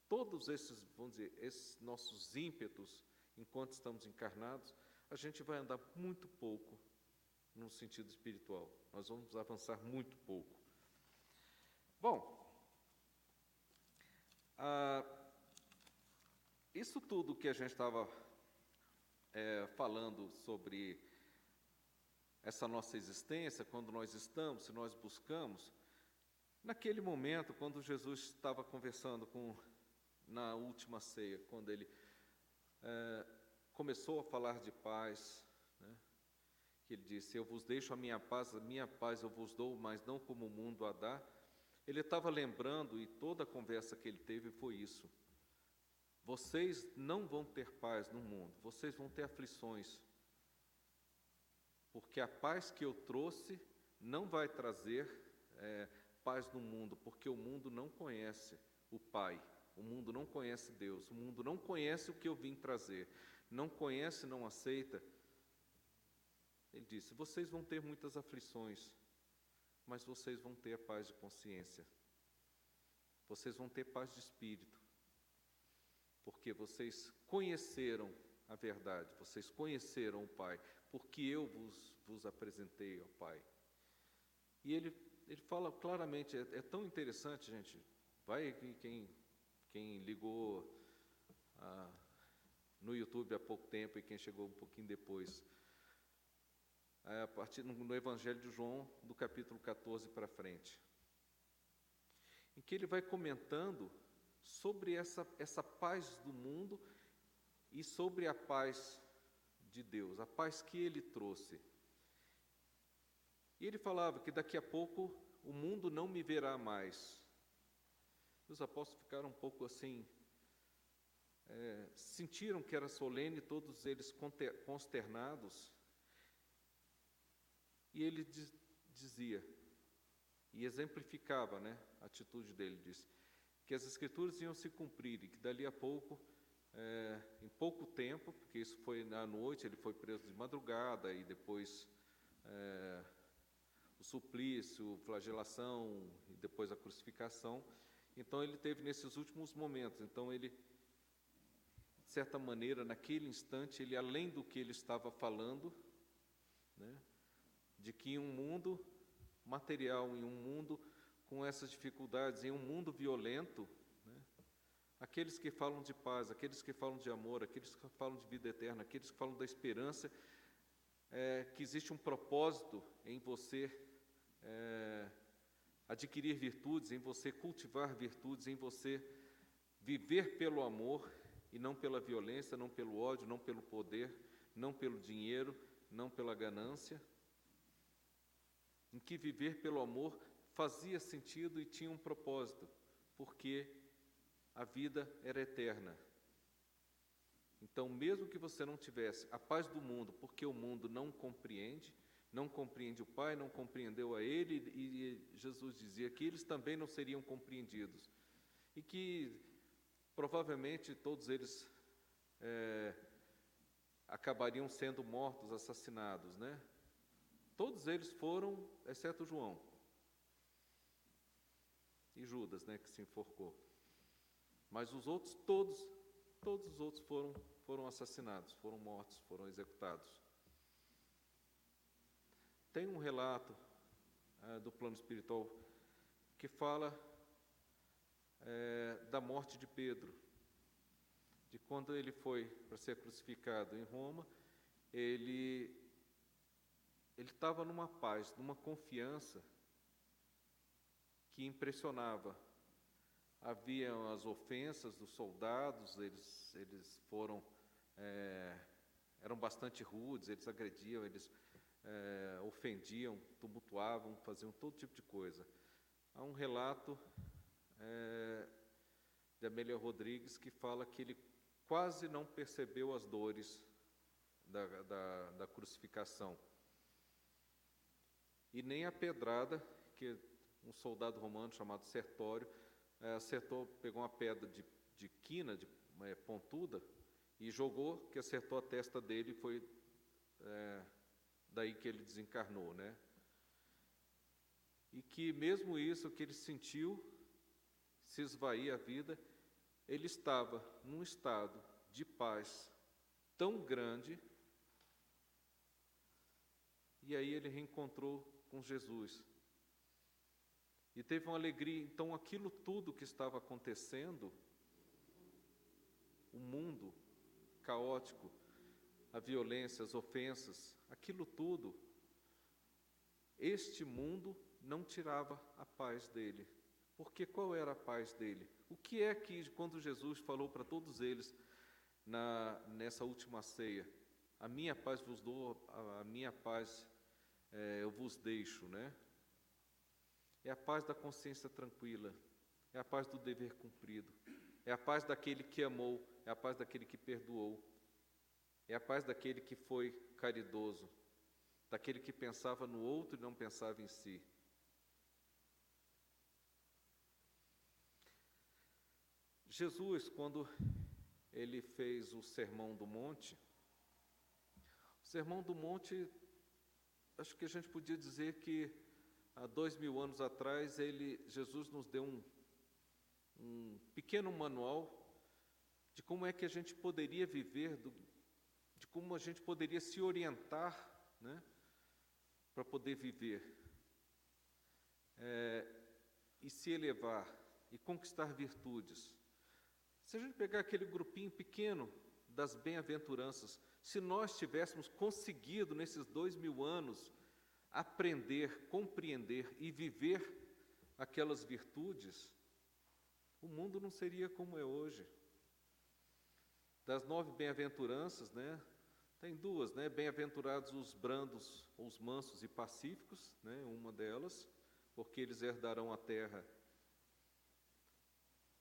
todos esses, vamos dizer, esses nossos ímpetos enquanto estamos encarnados, a gente vai andar muito pouco no sentido espiritual. Nós vamos avançar muito pouco. Bom, ah, isso tudo que a gente estava é, falando sobre essa nossa existência, quando nós estamos, se nós buscamos, naquele momento, quando Jesus estava conversando com, na última ceia, quando ele é, começou a falar de paz, né, que ele disse: Eu vos deixo a minha paz, a minha paz eu vos dou, mas não como o mundo a dá. Ele estava lembrando, e toda a conversa que ele teve foi isso. Vocês não vão ter paz no mundo, vocês vão ter aflições. Porque a paz que eu trouxe não vai trazer é, paz no mundo, porque o mundo não conhece o Pai, o mundo não conhece Deus, o mundo não conhece o que eu vim trazer, não conhece, não aceita. Ele disse: vocês vão ter muitas aflições, mas vocês vão ter a paz de consciência, vocês vão ter paz de espírito, porque vocês conheceram a verdade, vocês conheceram o Pai, porque eu vos, vos apresentei ao Pai. E ele, ele fala claramente, é, é tão interessante, gente. Vai quem, quem ligou ah, no YouTube há pouco tempo e quem chegou um pouquinho depois. É, a partir no, Evangelho de João, do capítulo 14 para frente. Em que ele vai comentando sobre essa, essa paz do mundo e sobre a paz de Deus, a paz que ele trouxe. E ele falava que daqui a pouco o mundo não me verá mais. Os apóstolos ficaram um pouco assim, é, sentiram que era solene, todos eles consternados. E ele diz, dizia, e exemplificava né, a atitude dele, disse, que as escrituras iam se cumprir e que dali a pouco, é, em pouco tempo, porque isso foi na noite, ele foi preso de madrugada e depois é, o suplício, flagelação e depois a crucificação. Então ele teve nesses últimos momentos. Então ele, de certa maneira, naquele instante, ele além do que ele estava falando, né, de que em um mundo material, em um mundo com essas dificuldades, em um mundo violento, né, aqueles que falam de paz, aqueles que falam de amor, aqueles que falam de vida eterna, aqueles que falam da esperança, é, que existe um propósito em você é, adquirir virtudes, em você cultivar virtudes, em você viver pelo amor e não pela violência, não pelo ódio, não pelo poder, não pelo dinheiro, não pela ganância. Em que viver pelo amor fazia sentido e tinha um propósito, porque a vida era eterna. Então, mesmo que você não tivesse a paz do mundo, porque o mundo não compreende, não compreende o Pai, não compreendeu a Ele, e Jesus dizia que eles também não seriam compreendidos. E que provavelmente todos eles é, acabariam sendo mortos, assassinados, né? Todos eles foram, exceto João e Judas, né, que se enforcou. Mas os outros, todos, todos os outros foram, foram assassinados, foram mortos, foram executados. Tem um relato é, do plano espiritual que fala é, da morte de Pedro, de quando ele foi para ser crucificado em Roma, ele ele estava numa paz, numa confiança que impressionava. Havia as ofensas dos soldados, eles, eles foram, é, eram bastante rudes, eles agrediam, eles é, ofendiam, tumultuavam, faziam todo tipo de coisa. Há um relato é, de Amélia Rodrigues que fala que ele quase não percebeu as dores da, da, da crucificação. E nem a pedrada, que um soldado romano chamado Sertório é, acertou, pegou uma pedra de, de quina, de é, pontuda, e jogou, que acertou a testa dele e foi é, daí que ele desencarnou, né? E que mesmo isso que ele sentiu se esvair a vida, ele estava num estado de paz tão grande, e aí ele reencontrou com Jesus. E teve uma alegria, então aquilo tudo que estava acontecendo, o mundo caótico, a violência, as ofensas, aquilo tudo, este mundo não tirava a paz dele. Porque qual era a paz dele? O que é que, quando Jesus falou para todos eles na, nessa última ceia, a minha paz vos dou, a minha paz é, eu vos deixo, né? É a paz da consciência tranquila, é a paz do dever cumprido, é a paz daquele que amou, é a paz daquele que perdoou, é a paz daquele que foi caridoso, daquele que pensava no outro e não pensava em si. Jesus, quando ele fez o Sermão do Monte, o Sermão do Monte, acho que a gente podia dizer que há dois mil anos atrás, ele, Jesus nos deu um, um pequeno manual de como é que a gente poderia viver, do, como a gente poderia se orientar né, para poder viver é, e se elevar e conquistar virtudes. Se a gente pegar aquele grupinho pequeno das bem-aventuranças, se nós tivéssemos conseguido nesses dois mil anos aprender, compreender e viver aquelas virtudes, o mundo não seria como é hoje. Das nove bem-aventuranças, né, tem duas, né? Bem-aventurados os brandos, os mansos e pacíficos, né? Uma delas, porque eles herdarão a terra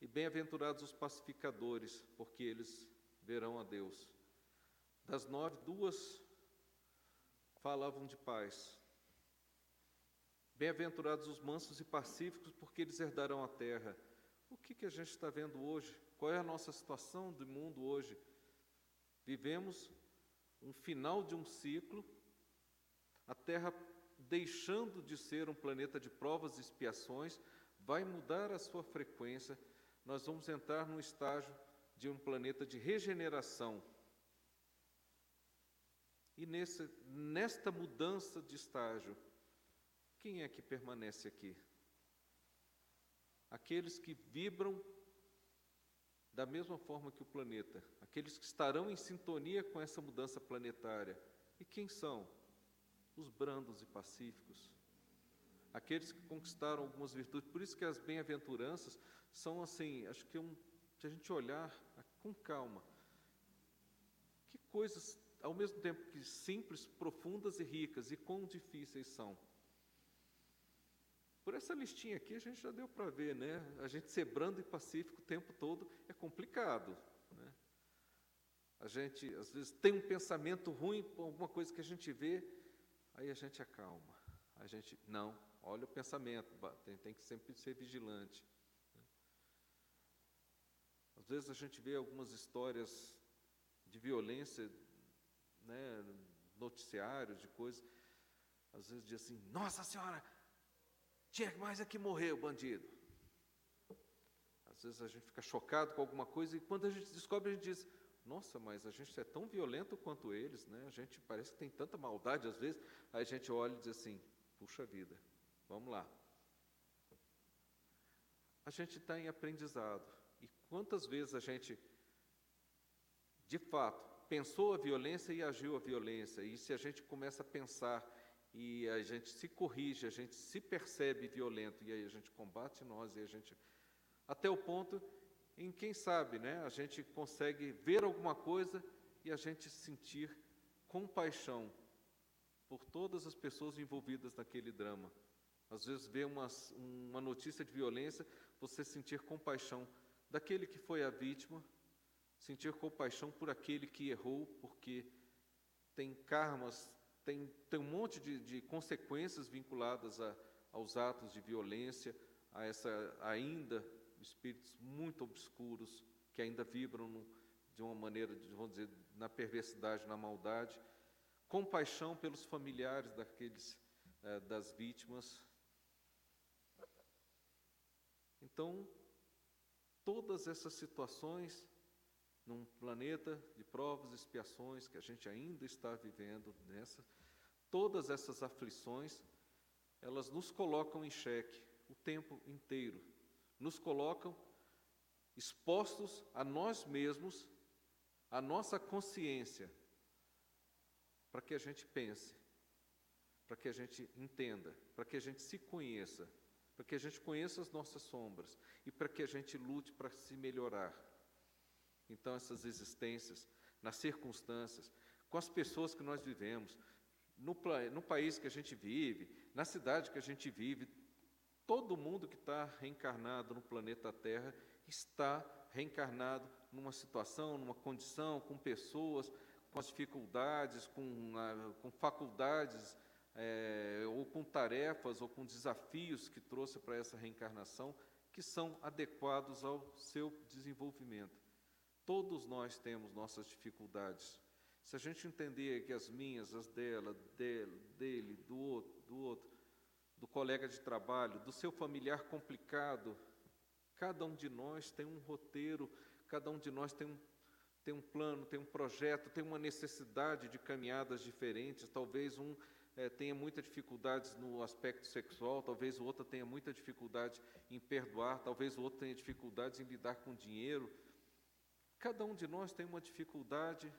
e bem-aventurados os pacificadores, porque eles verão a Deus. Das nove, duas falavam de paz. Bem-aventurados os mansos e pacíficos, porque eles herdarão a terra. O que, que a gente está vendo hoje? Qual é a nossa situação do mundo hoje? Vivemos um final de um ciclo, a Terra deixando de ser um planeta de provas e expiações, vai mudar a sua frequência nós vamos entrar no estágio de um planeta de regeneração. E nesse, nesta mudança de estágio, quem é que permanece aqui? Aqueles que vibram da mesma forma que o planeta, aqueles que estarão em sintonia com essa mudança planetária. E quem são? Os brandos e pacíficos. Aqueles que conquistaram algumas virtudes. Por isso que as bem-aventuranças são assim, acho que é um, se a gente olhar com calma, que coisas, ao mesmo tempo que simples, profundas e ricas, e quão difíceis são. Por essa listinha aqui a gente já deu para ver, né? A gente ser brando e pacífico o tempo todo é complicado. Né? A gente, às vezes, tem um pensamento ruim alguma coisa que a gente vê, aí a gente acalma. A gente, não, olha o pensamento, tem, tem que sempre ser vigilante. Às vezes a gente vê algumas histórias de violência, né, noticiários, de coisas, às vezes diz assim, nossa senhora, tinha mais é que morrer o bandido. Às vezes a gente fica chocado com alguma coisa e quando a gente descobre, a gente diz, nossa, mas a gente é tão violento quanto eles, né? A gente parece que tem tanta maldade às vezes. Aí a gente olha e diz assim, puxa vida, vamos lá. A gente está em aprendizado. Quantas vezes a gente, de fato, pensou a violência e agiu a violência, e se a gente começa a pensar e a gente se corrige, a gente se percebe violento, e aí a gente combate nós, e a gente. Até o ponto em, quem sabe, né, a gente consegue ver alguma coisa e a gente sentir compaixão por todas as pessoas envolvidas naquele drama. Às vezes, ver uma, uma notícia de violência, você sentir compaixão daquele que foi a vítima, sentir compaixão por aquele que errou, porque tem karmas, tem, tem um monte de, de consequências vinculadas a, aos atos de violência, a essa ainda espíritos muito obscuros que ainda vibram no, de uma maneira, vamos dizer, na perversidade, na maldade, compaixão pelos familiares daqueles eh, das vítimas. Então, todas essas situações num planeta de provas e expiações que a gente ainda está vivendo nessa, todas essas aflições, elas nos colocam em xeque o tempo inteiro, nos colocam expostos a nós mesmos, a nossa consciência, para que a gente pense, para que a gente entenda, para que a gente se conheça para que a gente conheça as nossas sombras e para que a gente lute para se melhorar. Então, essas existências, nas circunstâncias, com as pessoas que nós vivemos, no, no país que a gente vive, na cidade que a gente vive, todo mundo que está reencarnado no planeta Terra está reencarnado numa situação, numa condição, com pessoas, com as dificuldades, com, ah, com faculdades, é, ou com tarefas, ou com desafios que trouxe para essa reencarnação, que são adequados ao seu desenvolvimento. Todos nós temos nossas dificuldades. Se a gente entender que as minhas, as dela, dele, dele do outro, do outro, do colega de trabalho, do seu familiar complicado, cada um de nós tem um roteiro, cada um de nós tem um, tem um plano, tem um projeto, tem uma necessidade de caminhadas diferentes. Talvez um é, tenha muitas dificuldades no aspecto sexual, talvez o outro tenha muita dificuldade em perdoar, talvez o outro tenha dificuldades em lidar com dinheiro. Cada um de nós tem uma dificuldade.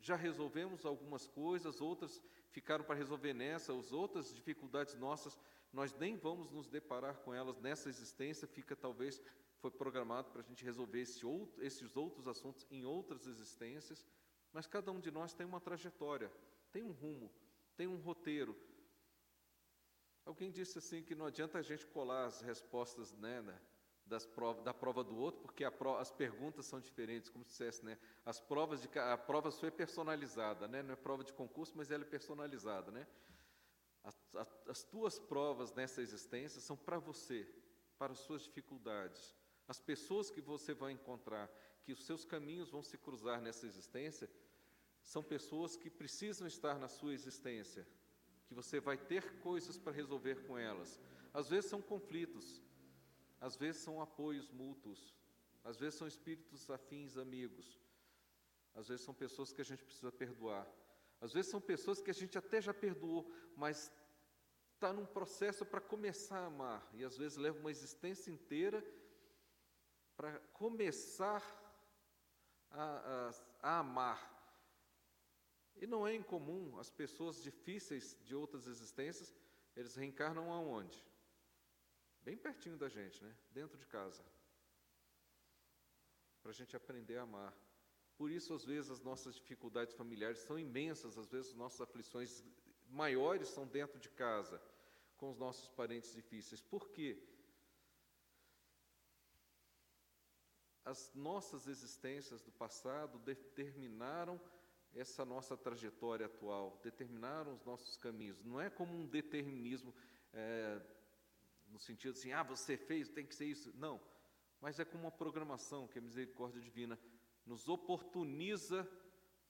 Já resolvemos algumas coisas, outras ficaram para resolver nessa, as outras dificuldades nossas, nós nem vamos nos deparar com elas nessa existência, fica talvez, foi programado para a gente resolver esse outro, esses outros assuntos em outras existências, mas cada um de nós tem uma trajetória, tem um rumo, tem um roteiro. Alguém disse assim que não adianta a gente colar as respostas né, das provas, da prova do outro, porque prova, as perguntas são diferentes, como se dissesse, né? As provas de a prova sua é personalizada, né? Não é prova de concurso, mas ela é personalizada, né? As, as, as tuas provas nessa existência são para você, para as suas dificuldades. As pessoas que você vai encontrar, que os seus caminhos vão se cruzar nessa existência, são pessoas que precisam estar na sua existência, que você vai ter coisas para resolver com elas. Às vezes são conflitos, às vezes são apoios mútuos, às vezes são espíritos afins, amigos, às vezes são pessoas que a gente precisa perdoar, às vezes são pessoas que a gente até já perdoou, mas está num processo para começar a amar, e às vezes leva uma existência inteira para começar a, a, a amar. E não é incomum as pessoas difíceis de outras existências, eles reencarnam aonde? Bem pertinho da gente, né? Dentro de casa. Para a gente aprender a amar. Por isso, às vezes, as nossas dificuldades familiares são imensas, às vezes, as nossas aflições maiores são dentro de casa, com os nossos parentes difíceis. Por quê? As nossas existências do passado determinaram essa nossa trajetória atual, determinaram os nossos caminhos. Não é como um determinismo é, no sentido assim, ah, você fez, tem que ser isso. Não, mas é como uma programação que a misericórdia divina nos oportuniza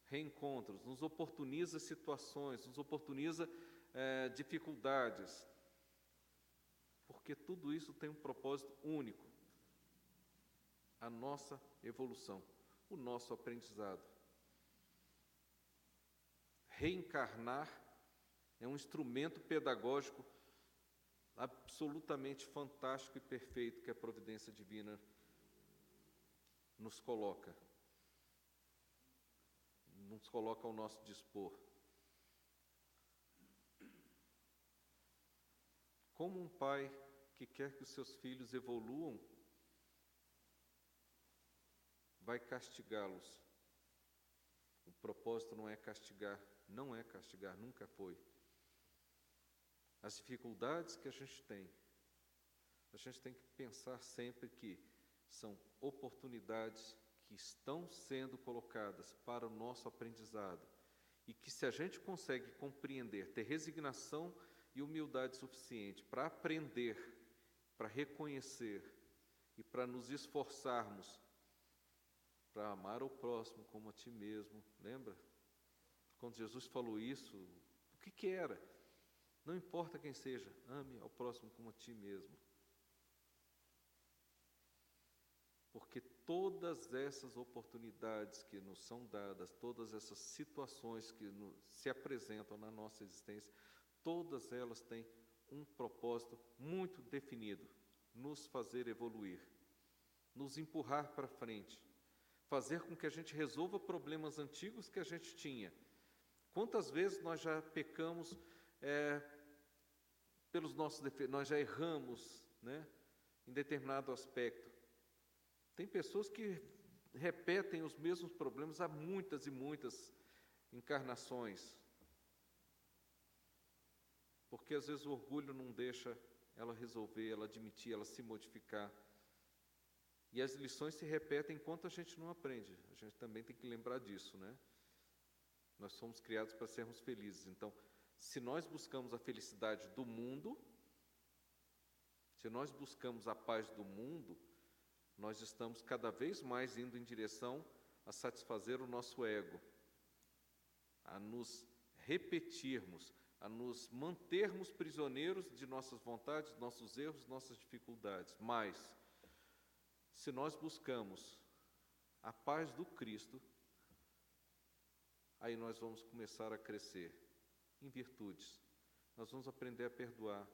reencontros, nos oportuniza situações, nos oportuniza é, dificuldades, porque tudo isso tem um propósito único: a nossa evolução, o nosso aprendizado. Reencarnar é um instrumento pedagógico absolutamente fantástico e perfeito que a providência divina nos coloca, nos coloca ao nosso dispor. Como um pai que quer que os seus filhos evoluam, vai castigá-los. O propósito não é castigar, não é castigar, nunca foi as dificuldades que a gente tem, a gente tem que pensar sempre que são oportunidades que estão sendo colocadas para o nosso aprendizado e que se a gente consegue compreender, ter resignação e humildade suficiente para aprender, para reconhecer e para nos esforçarmos para amar o próximo como a ti mesmo, lembra? Quando Jesus falou isso, o que, que era? Não importa quem seja, ame ao próximo como a ti mesmo. Porque todas essas oportunidades que nos são dadas, todas essas situações que nos, se apresentam na nossa existência, todas elas têm um propósito muito definido: nos fazer evoluir, nos empurrar para frente, fazer com que a gente resolva problemas antigos que a gente tinha. Quantas vezes nós já pecamos é, pelos nossos defeitos, nós já erramos né, em determinado aspecto. Tem pessoas que repetem os mesmos problemas há muitas e muitas encarnações. porque às vezes o orgulho não deixa ela resolver, ela admitir, ela se modificar. E as lições se repetem enquanto a gente não aprende. A gente também tem que lembrar disso, né? Nós somos criados para sermos felizes. Então, se nós buscamos a felicidade do mundo, se nós buscamos a paz do mundo, nós estamos cada vez mais indo em direção a satisfazer o nosso ego, a nos repetirmos, a nos mantermos prisioneiros de nossas vontades, nossos erros, nossas dificuldades. Mas, se nós buscamos a paz do Cristo, aí nós vamos começar a crescer em virtudes. Nós vamos aprender a perdoar.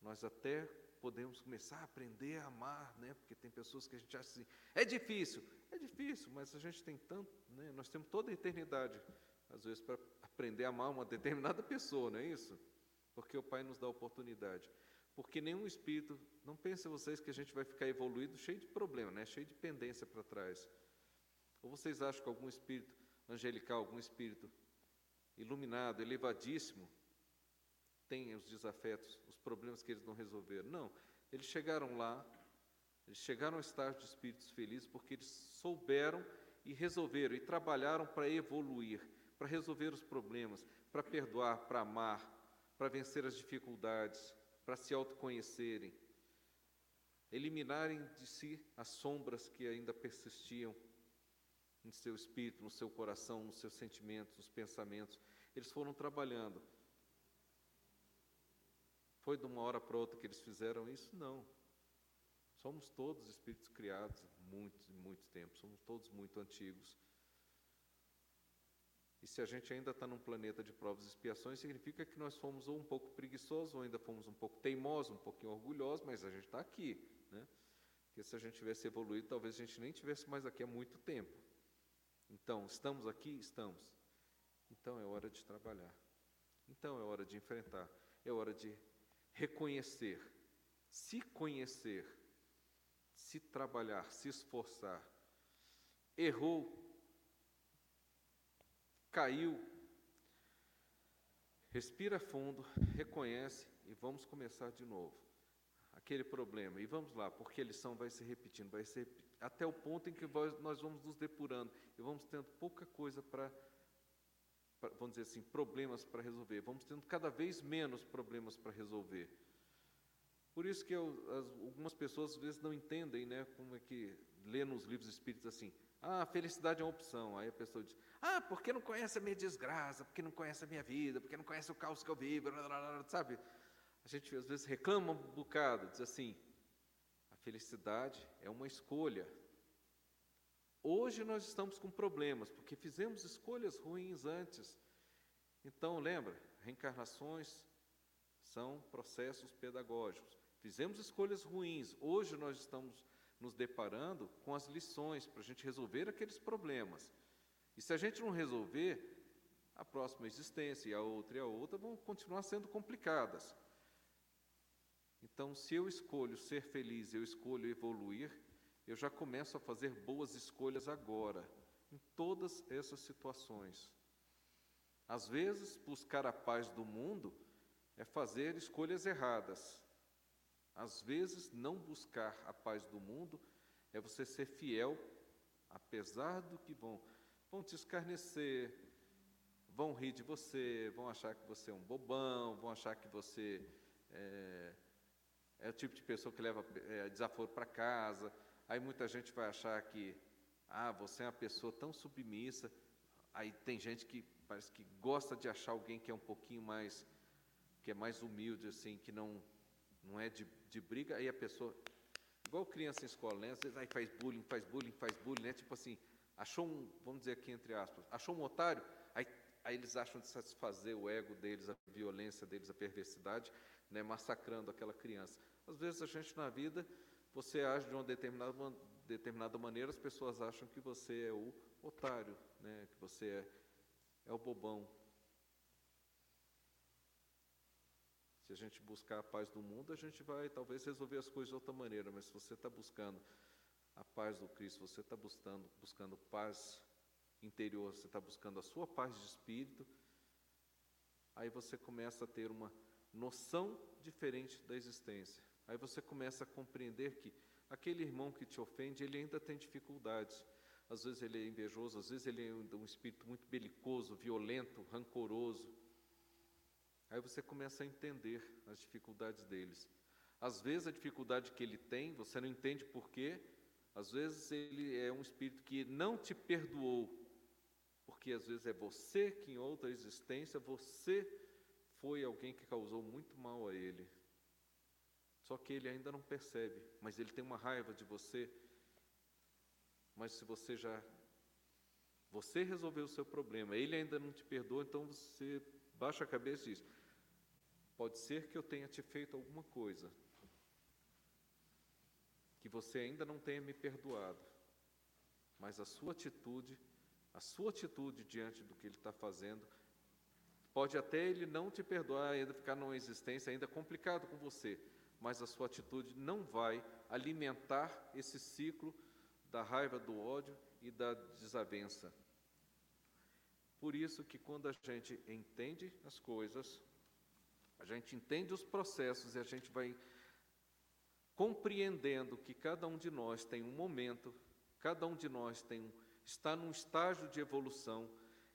Nós até podemos começar a aprender a amar, né? Porque tem pessoas que a gente acha assim, é difícil, é difícil, mas a gente tem tanto, né? Nós temos toda a eternidade, às vezes, para aprender a amar uma determinada pessoa, não é isso? Porque o Pai nos dá a oportunidade. Porque nenhum espírito, não pensem vocês que a gente vai ficar evoluído cheio de problema, né? Cheio de pendência para trás. Ou vocês acham que algum espírito angelical, algum espírito iluminado, elevadíssimo, têm os desafetos, os problemas que eles não resolveram. Não, eles chegaram lá, eles chegaram ao estágio de espíritos felizes porque eles souberam e resolveram e trabalharam para evoluir, para resolver os problemas, para perdoar, para amar, para vencer as dificuldades, para se autoconhecerem, eliminarem de si as sombras que ainda persistiam no seu espírito, no seu coração, nos seus sentimentos, nos pensamentos. Eles foram trabalhando. Foi de uma hora para outra que eles fizeram isso? Não. Somos todos espíritos criados muito, muito tempo, somos todos muito antigos. E se a gente ainda está num planeta de provas e expiações, significa que nós fomos ou um pouco preguiçosos, ou ainda fomos um pouco teimosos, um pouquinho orgulhosos, mas a gente está aqui. Né? Porque se a gente tivesse evoluído, talvez a gente nem tivesse mais aqui há muito tempo. Então, estamos aqui? Estamos. Então é hora de trabalhar. Então é hora de enfrentar. É hora de reconhecer, se conhecer, se trabalhar, se esforçar. Errou, caiu, respira fundo, reconhece e vamos começar de novo. Aquele problema, e vamos lá, porque a lição vai se repetindo, vai ser até o ponto em que nós vamos nos depurando e vamos tendo pouca coisa para vamos dizer assim, problemas para resolver. Vamos tendo cada vez menos problemas para resolver. Por isso que eu, as, algumas pessoas às vezes não entendem, né, como é que lê nos livros espíritos assim, ah, felicidade é uma opção. Aí a pessoa diz, ah, porque não conhece a minha desgraça, porque não conhece a minha vida, porque não conhece o caos que eu vivo, sabe? A gente às vezes reclama um bocado, diz assim, felicidade é uma escolha, Hoje nós estamos com problemas, porque fizemos escolhas ruins antes. Então, lembra, reencarnações são processos pedagógicos. Fizemos escolhas ruins, hoje nós estamos nos deparando com as lições para a gente resolver aqueles problemas. E se a gente não resolver, a próxima existência e a outra e a outra vão continuar sendo complicadas. Então, se eu escolho ser feliz, eu escolho evoluir, eu já começo a fazer boas escolhas agora, em todas essas situações. Às vezes, buscar a paz do mundo é fazer escolhas erradas. Às vezes, não buscar a paz do mundo é você ser fiel, apesar do que vão, vão te escarnecer, vão rir de você, vão achar que você é um bobão, vão achar que você é, é o tipo de pessoa que leva é, desaforo para casa. Aí muita gente vai achar que, ah, você é uma pessoa tão submissa. Aí tem gente que parece que gosta de achar alguém que é um pouquinho mais, que é mais humilde, assim, que não, não é de, de briga. Aí a pessoa, igual criança em escola, né? Às vezes aí faz bullying, faz bullying, faz bullying, né? Tipo assim, achou um, vamos dizer aqui entre aspas, achou um otário, aí, aí eles acham de satisfazer o ego deles, a violência deles, a perversidade, né? Massacrando aquela criança. Às vezes a gente na vida você age de uma determinada, uma determinada maneira, as pessoas acham que você é o otário, né? que você é, é o bobão. Se a gente buscar a paz do mundo, a gente vai talvez resolver as coisas de outra maneira, mas se você está buscando a paz do Cristo, você está buscando, buscando paz interior, você está buscando a sua paz de espírito, aí você começa a ter uma, noção diferente da existência. Aí você começa a compreender que aquele irmão que te ofende, ele ainda tem dificuldades. Às vezes ele é invejoso, às vezes ele é um espírito muito belicoso, violento, rancoroso. Aí você começa a entender as dificuldades deles. Às vezes a dificuldade que ele tem, você não entende por quê. Às vezes ele é um espírito que não te perdoou, porque às vezes é você que em outra existência você foi alguém que causou muito mal a ele. Só que ele ainda não percebe, mas ele tem uma raiva de você. Mas se você já você resolveu o seu problema, ele ainda não te perdoa, então você baixa a cabeça e diz: Pode ser que eu tenha te feito alguma coisa que você ainda não tenha me perdoado, mas a sua atitude, a sua atitude diante do que ele está fazendo, pode até ele não te perdoar, ainda ficar numa existência ainda complicado com você, mas a sua atitude não vai alimentar esse ciclo da raiva, do ódio e da desavença. Por isso que quando a gente entende as coisas, a gente entende os processos e a gente vai compreendendo que cada um de nós tem um momento, cada um de nós tem um, está num estágio de evolução,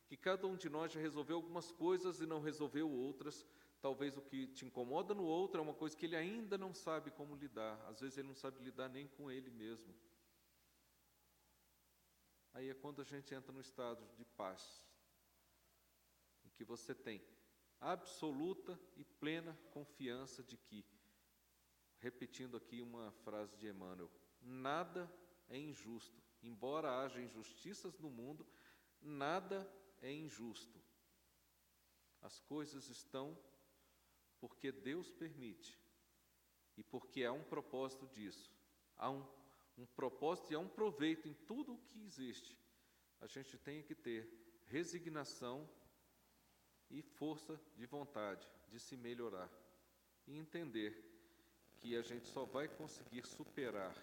que cada um de nós já resolveu algumas coisas e não resolveu outras, Talvez o que te incomoda no outro é uma coisa que ele ainda não sabe como lidar. Às vezes ele não sabe lidar nem com ele mesmo. Aí é quando a gente entra no estado de paz, em que você tem absoluta e plena confiança de que, repetindo aqui uma frase de Emmanuel, nada é injusto. Embora haja injustiças no mundo, nada é injusto. As coisas estão porque Deus permite e porque há um propósito disso. Há um, um propósito e há um proveito em tudo o que existe. A gente tem que ter resignação e força de vontade de se melhorar e entender que a gente só vai conseguir superar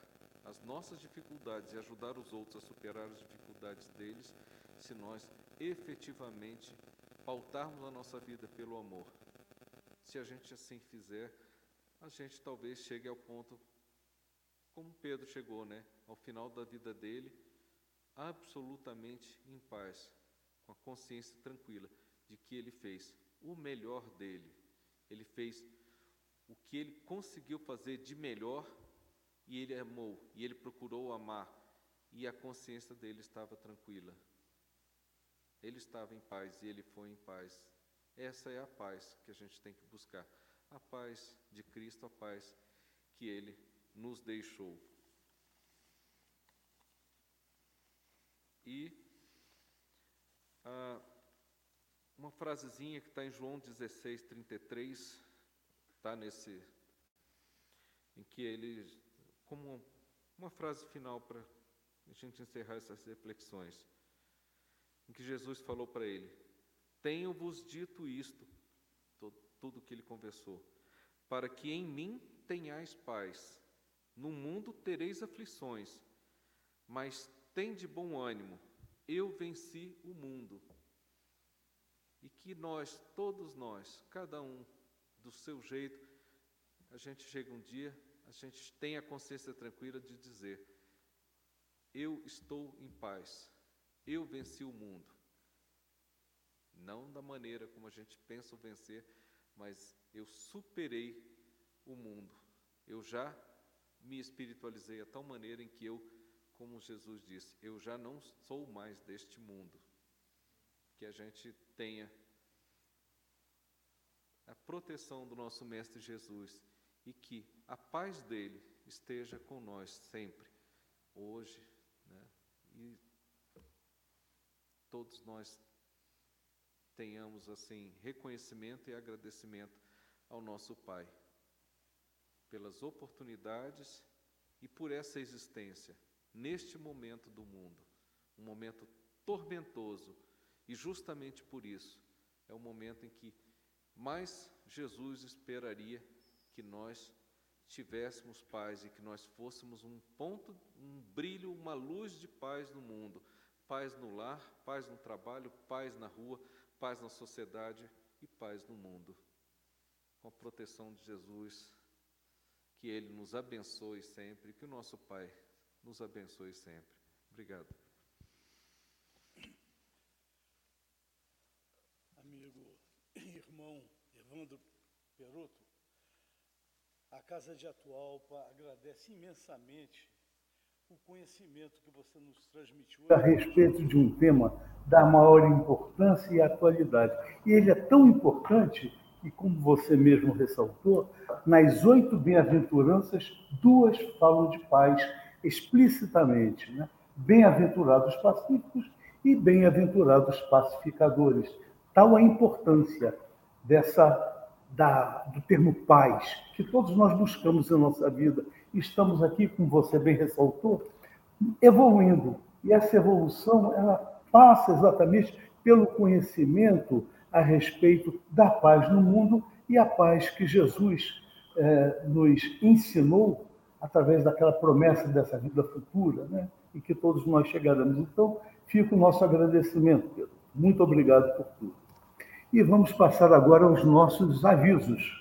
as nossas dificuldades e ajudar os outros a superar as dificuldades deles se nós efetivamente pautarmos a nossa vida pelo amor. Se a gente assim fizer, a gente talvez chegue ao ponto como Pedro chegou, né? Ao final da vida dele, absolutamente em paz, com a consciência tranquila de que ele fez o melhor dele. Ele fez o que ele conseguiu fazer de melhor e ele amou, e ele procurou amar, e a consciência dele estava tranquila. Ele estava em paz e ele foi em paz. Essa é a paz que a gente tem que buscar. A paz de Cristo, a paz que Ele nos deixou. E ah, uma frasezinha que está em João 16, 33, está nesse. em que ele. como uma frase final para a gente encerrar essas reflexões. Em que Jesus falou para ele: tenho-vos dito isto, tudo o que ele conversou, para que em mim tenhais paz. No mundo tereis aflições, mas tende bom ânimo, eu venci o mundo. E que nós, todos nós, cada um do seu jeito, a gente chega um dia, a gente tem a consciência tranquila de dizer: Eu estou em paz, eu venci o mundo. Não da maneira como a gente pensa vencer, mas eu superei o mundo. Eu já me espiritualizei a tal maneira em que eu, como Jesus disse, eu já não sou mais deste mundo. Que a gente tenha a proteção do nosso Mestre Jesus e que a paz dele esteja com nós sempre, hoje, né? e todos nós tenhamos assim reconhecimento e agradecimento ao nosso Pai pelas oportunidades e por essa existência neste momento do mundo, um momento tormentoso, e justamente por isso é o momento em que mais Jesus esperaria que nós tivéssemos paz e que nós fôssemos um ponto, um brilho, uma luz de paz no mundo, paz no lar, paz no trabalho, paz na rua, paz na sociedade e paz no mundo. com a proteção de Jesus, que Ele nos abençoe sempre, que o nosso Pai nos abençoe sempre. Obrigado. Amigo, irmão Evandro Peroto, a Casa de Atualpa agradece imensamente o conhecimento que você nos transmitiu a respeito de um tema da maior importância e atualidade. E ele é tão importante que, como você mesmo ressaltou, nas oito bem-aventuranças, duas falam de paz explicitamente. Né? Bem-aventurados pacíficos e bem-aventurados pacificadores. Tal a importância dessa da, do termo paz, que todos nós buscamos em nossa vida. Estamos aqui, como você bem ressaltou, evoluindo. E essa evolução, ela passa exatamente pelo conhecimento a respeito da paz no mundo e a paz que Jesus eh, nos ensinou através daquela promessa dessa vida futura, né? E que todos nós chegaremos. Então, fica o nosso agradecimento, Pedro. Muito obrigado por tudo. E vamos passar agora aos nossos avisos.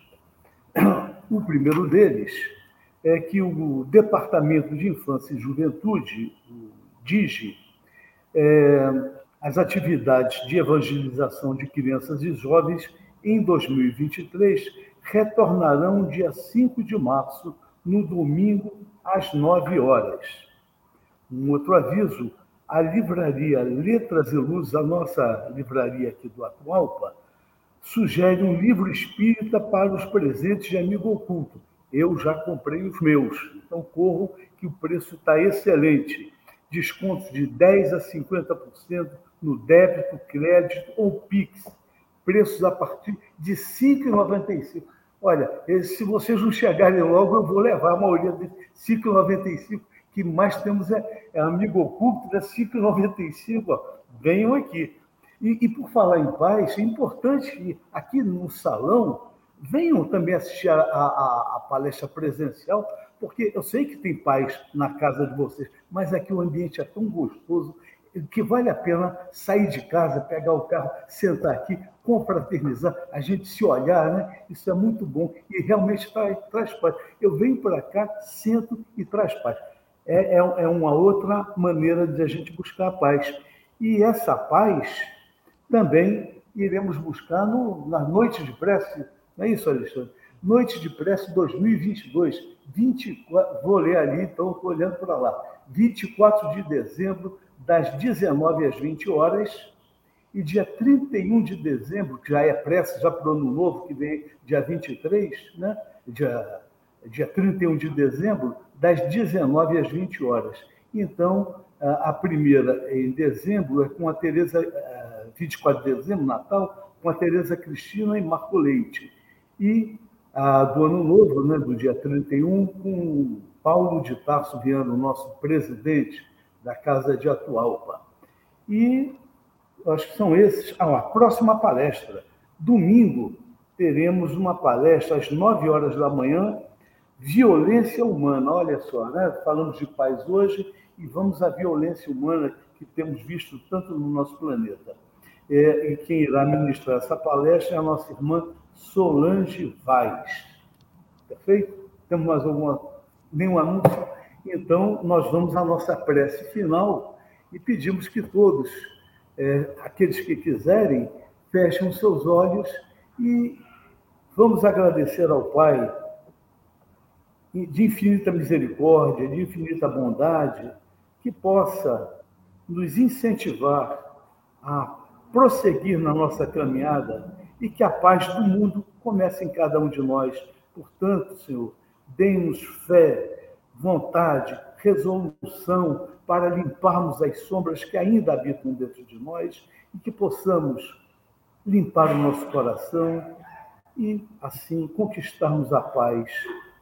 O primeiro deles é que o Departamento de Infância e Juventude, o DIGI, é, as atividades de evangelização de crianças e jovens em 2023 retornarão dia 5 de março, no domingo, às 9 horas. Um outro aviso: a livraria Letras e Luz, a nossa livraria aqui do Atualpa, sugere um livro espírita para os presentes de amigo oculto. Eu já comprei os meus, então corro que o preço está excelente. Descontos de 10% a 50% no débito, crédito ou PIX. Preços a partir de R$ 5,95. Olha, se vocês não chegarem logo, eu vou levar a maioria de R$ 5,95. que mais temos é, é amigo oculto, é R$ 5,95. Venham aqui. E, e, por falar em paz, é importante que aqui no salão venham também assistir a, a, a, palestra presencial, porque eu sei que tem paz na casa de vocês, mas aqui o ambiente é tão gostoso que vale a pena sair de casa, pegar o carro, sentar aqui, confraternizar, a gente se olhar, né? Isso é muito bom e realmente traz, traz paz. Eu venho para cá, sento e traz paz. É, é, é uma outra maneira de a gente buscar a paz. E essa paz também iremos buscar no, na noite de prece. Não é isso, Alexandre? Noite de prece 2022, 24, vou ler ali, então estou olhando para lá. 24 de dezembro, das 19 às 20 horas, e dia 31 de dezembro, que já é prece, já para o ano novo, que vem dia 23, né? dia, dia 31 de dezembro, das 19 às 20 horas. Então, a primeira em dezembro é com a Tereza 24 de dezembro, Natal, com a Tereza Cristina e Marco Leite. E a do Ano Novo, né, do dia 31, com Paulo de Tarso Viano, nosso presidente da Casa de Atualpa. E acho que são esses. Ah, a próxima palestra. Domingo, teremos uma palestra às 9 horas da manhã, Violência Humana. Olha só, né? falamos de paz hoje e vamos à violência humana que temos visto tanto no nosso planeta é, e quem irá ministrar essa palestra é a nossa irmã Solange Vaz. Perfeito? Temos mais alguma, nenhum anúncio? Então, nós vamos à nossa prece final e pedimos que todos, é, aqueles que quiserem, fechem seus olhos e vamos agradecer ao Pai de infinita misericórdia, de infinita bondade, que possa nos incentivar a prosseguir na nossa caminhada e que a paz do mundo comece em cada um de nós. Portanto, Senhor, dê-nos fé, vontade, resolução para limparmos as sombras que ainda habitam dentro de nós e que possamos limpar o nosso coração e, assim, conquistarmos a paz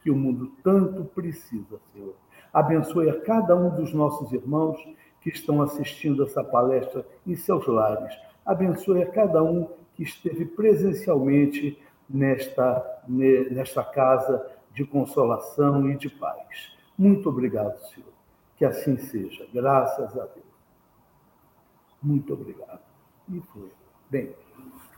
que o mundo tanto precisa, Senhor. Abençoe a cada um dos nossos irmãos que estão assistindo essa palestra em seus lares abençoe a cada um que esteve presencialmente nesta, nesta casa de consolação e de paz. Muito obrigado, Senhor. Que assim seja. Graças a Deus. Muito obrigado. E foi. Bem.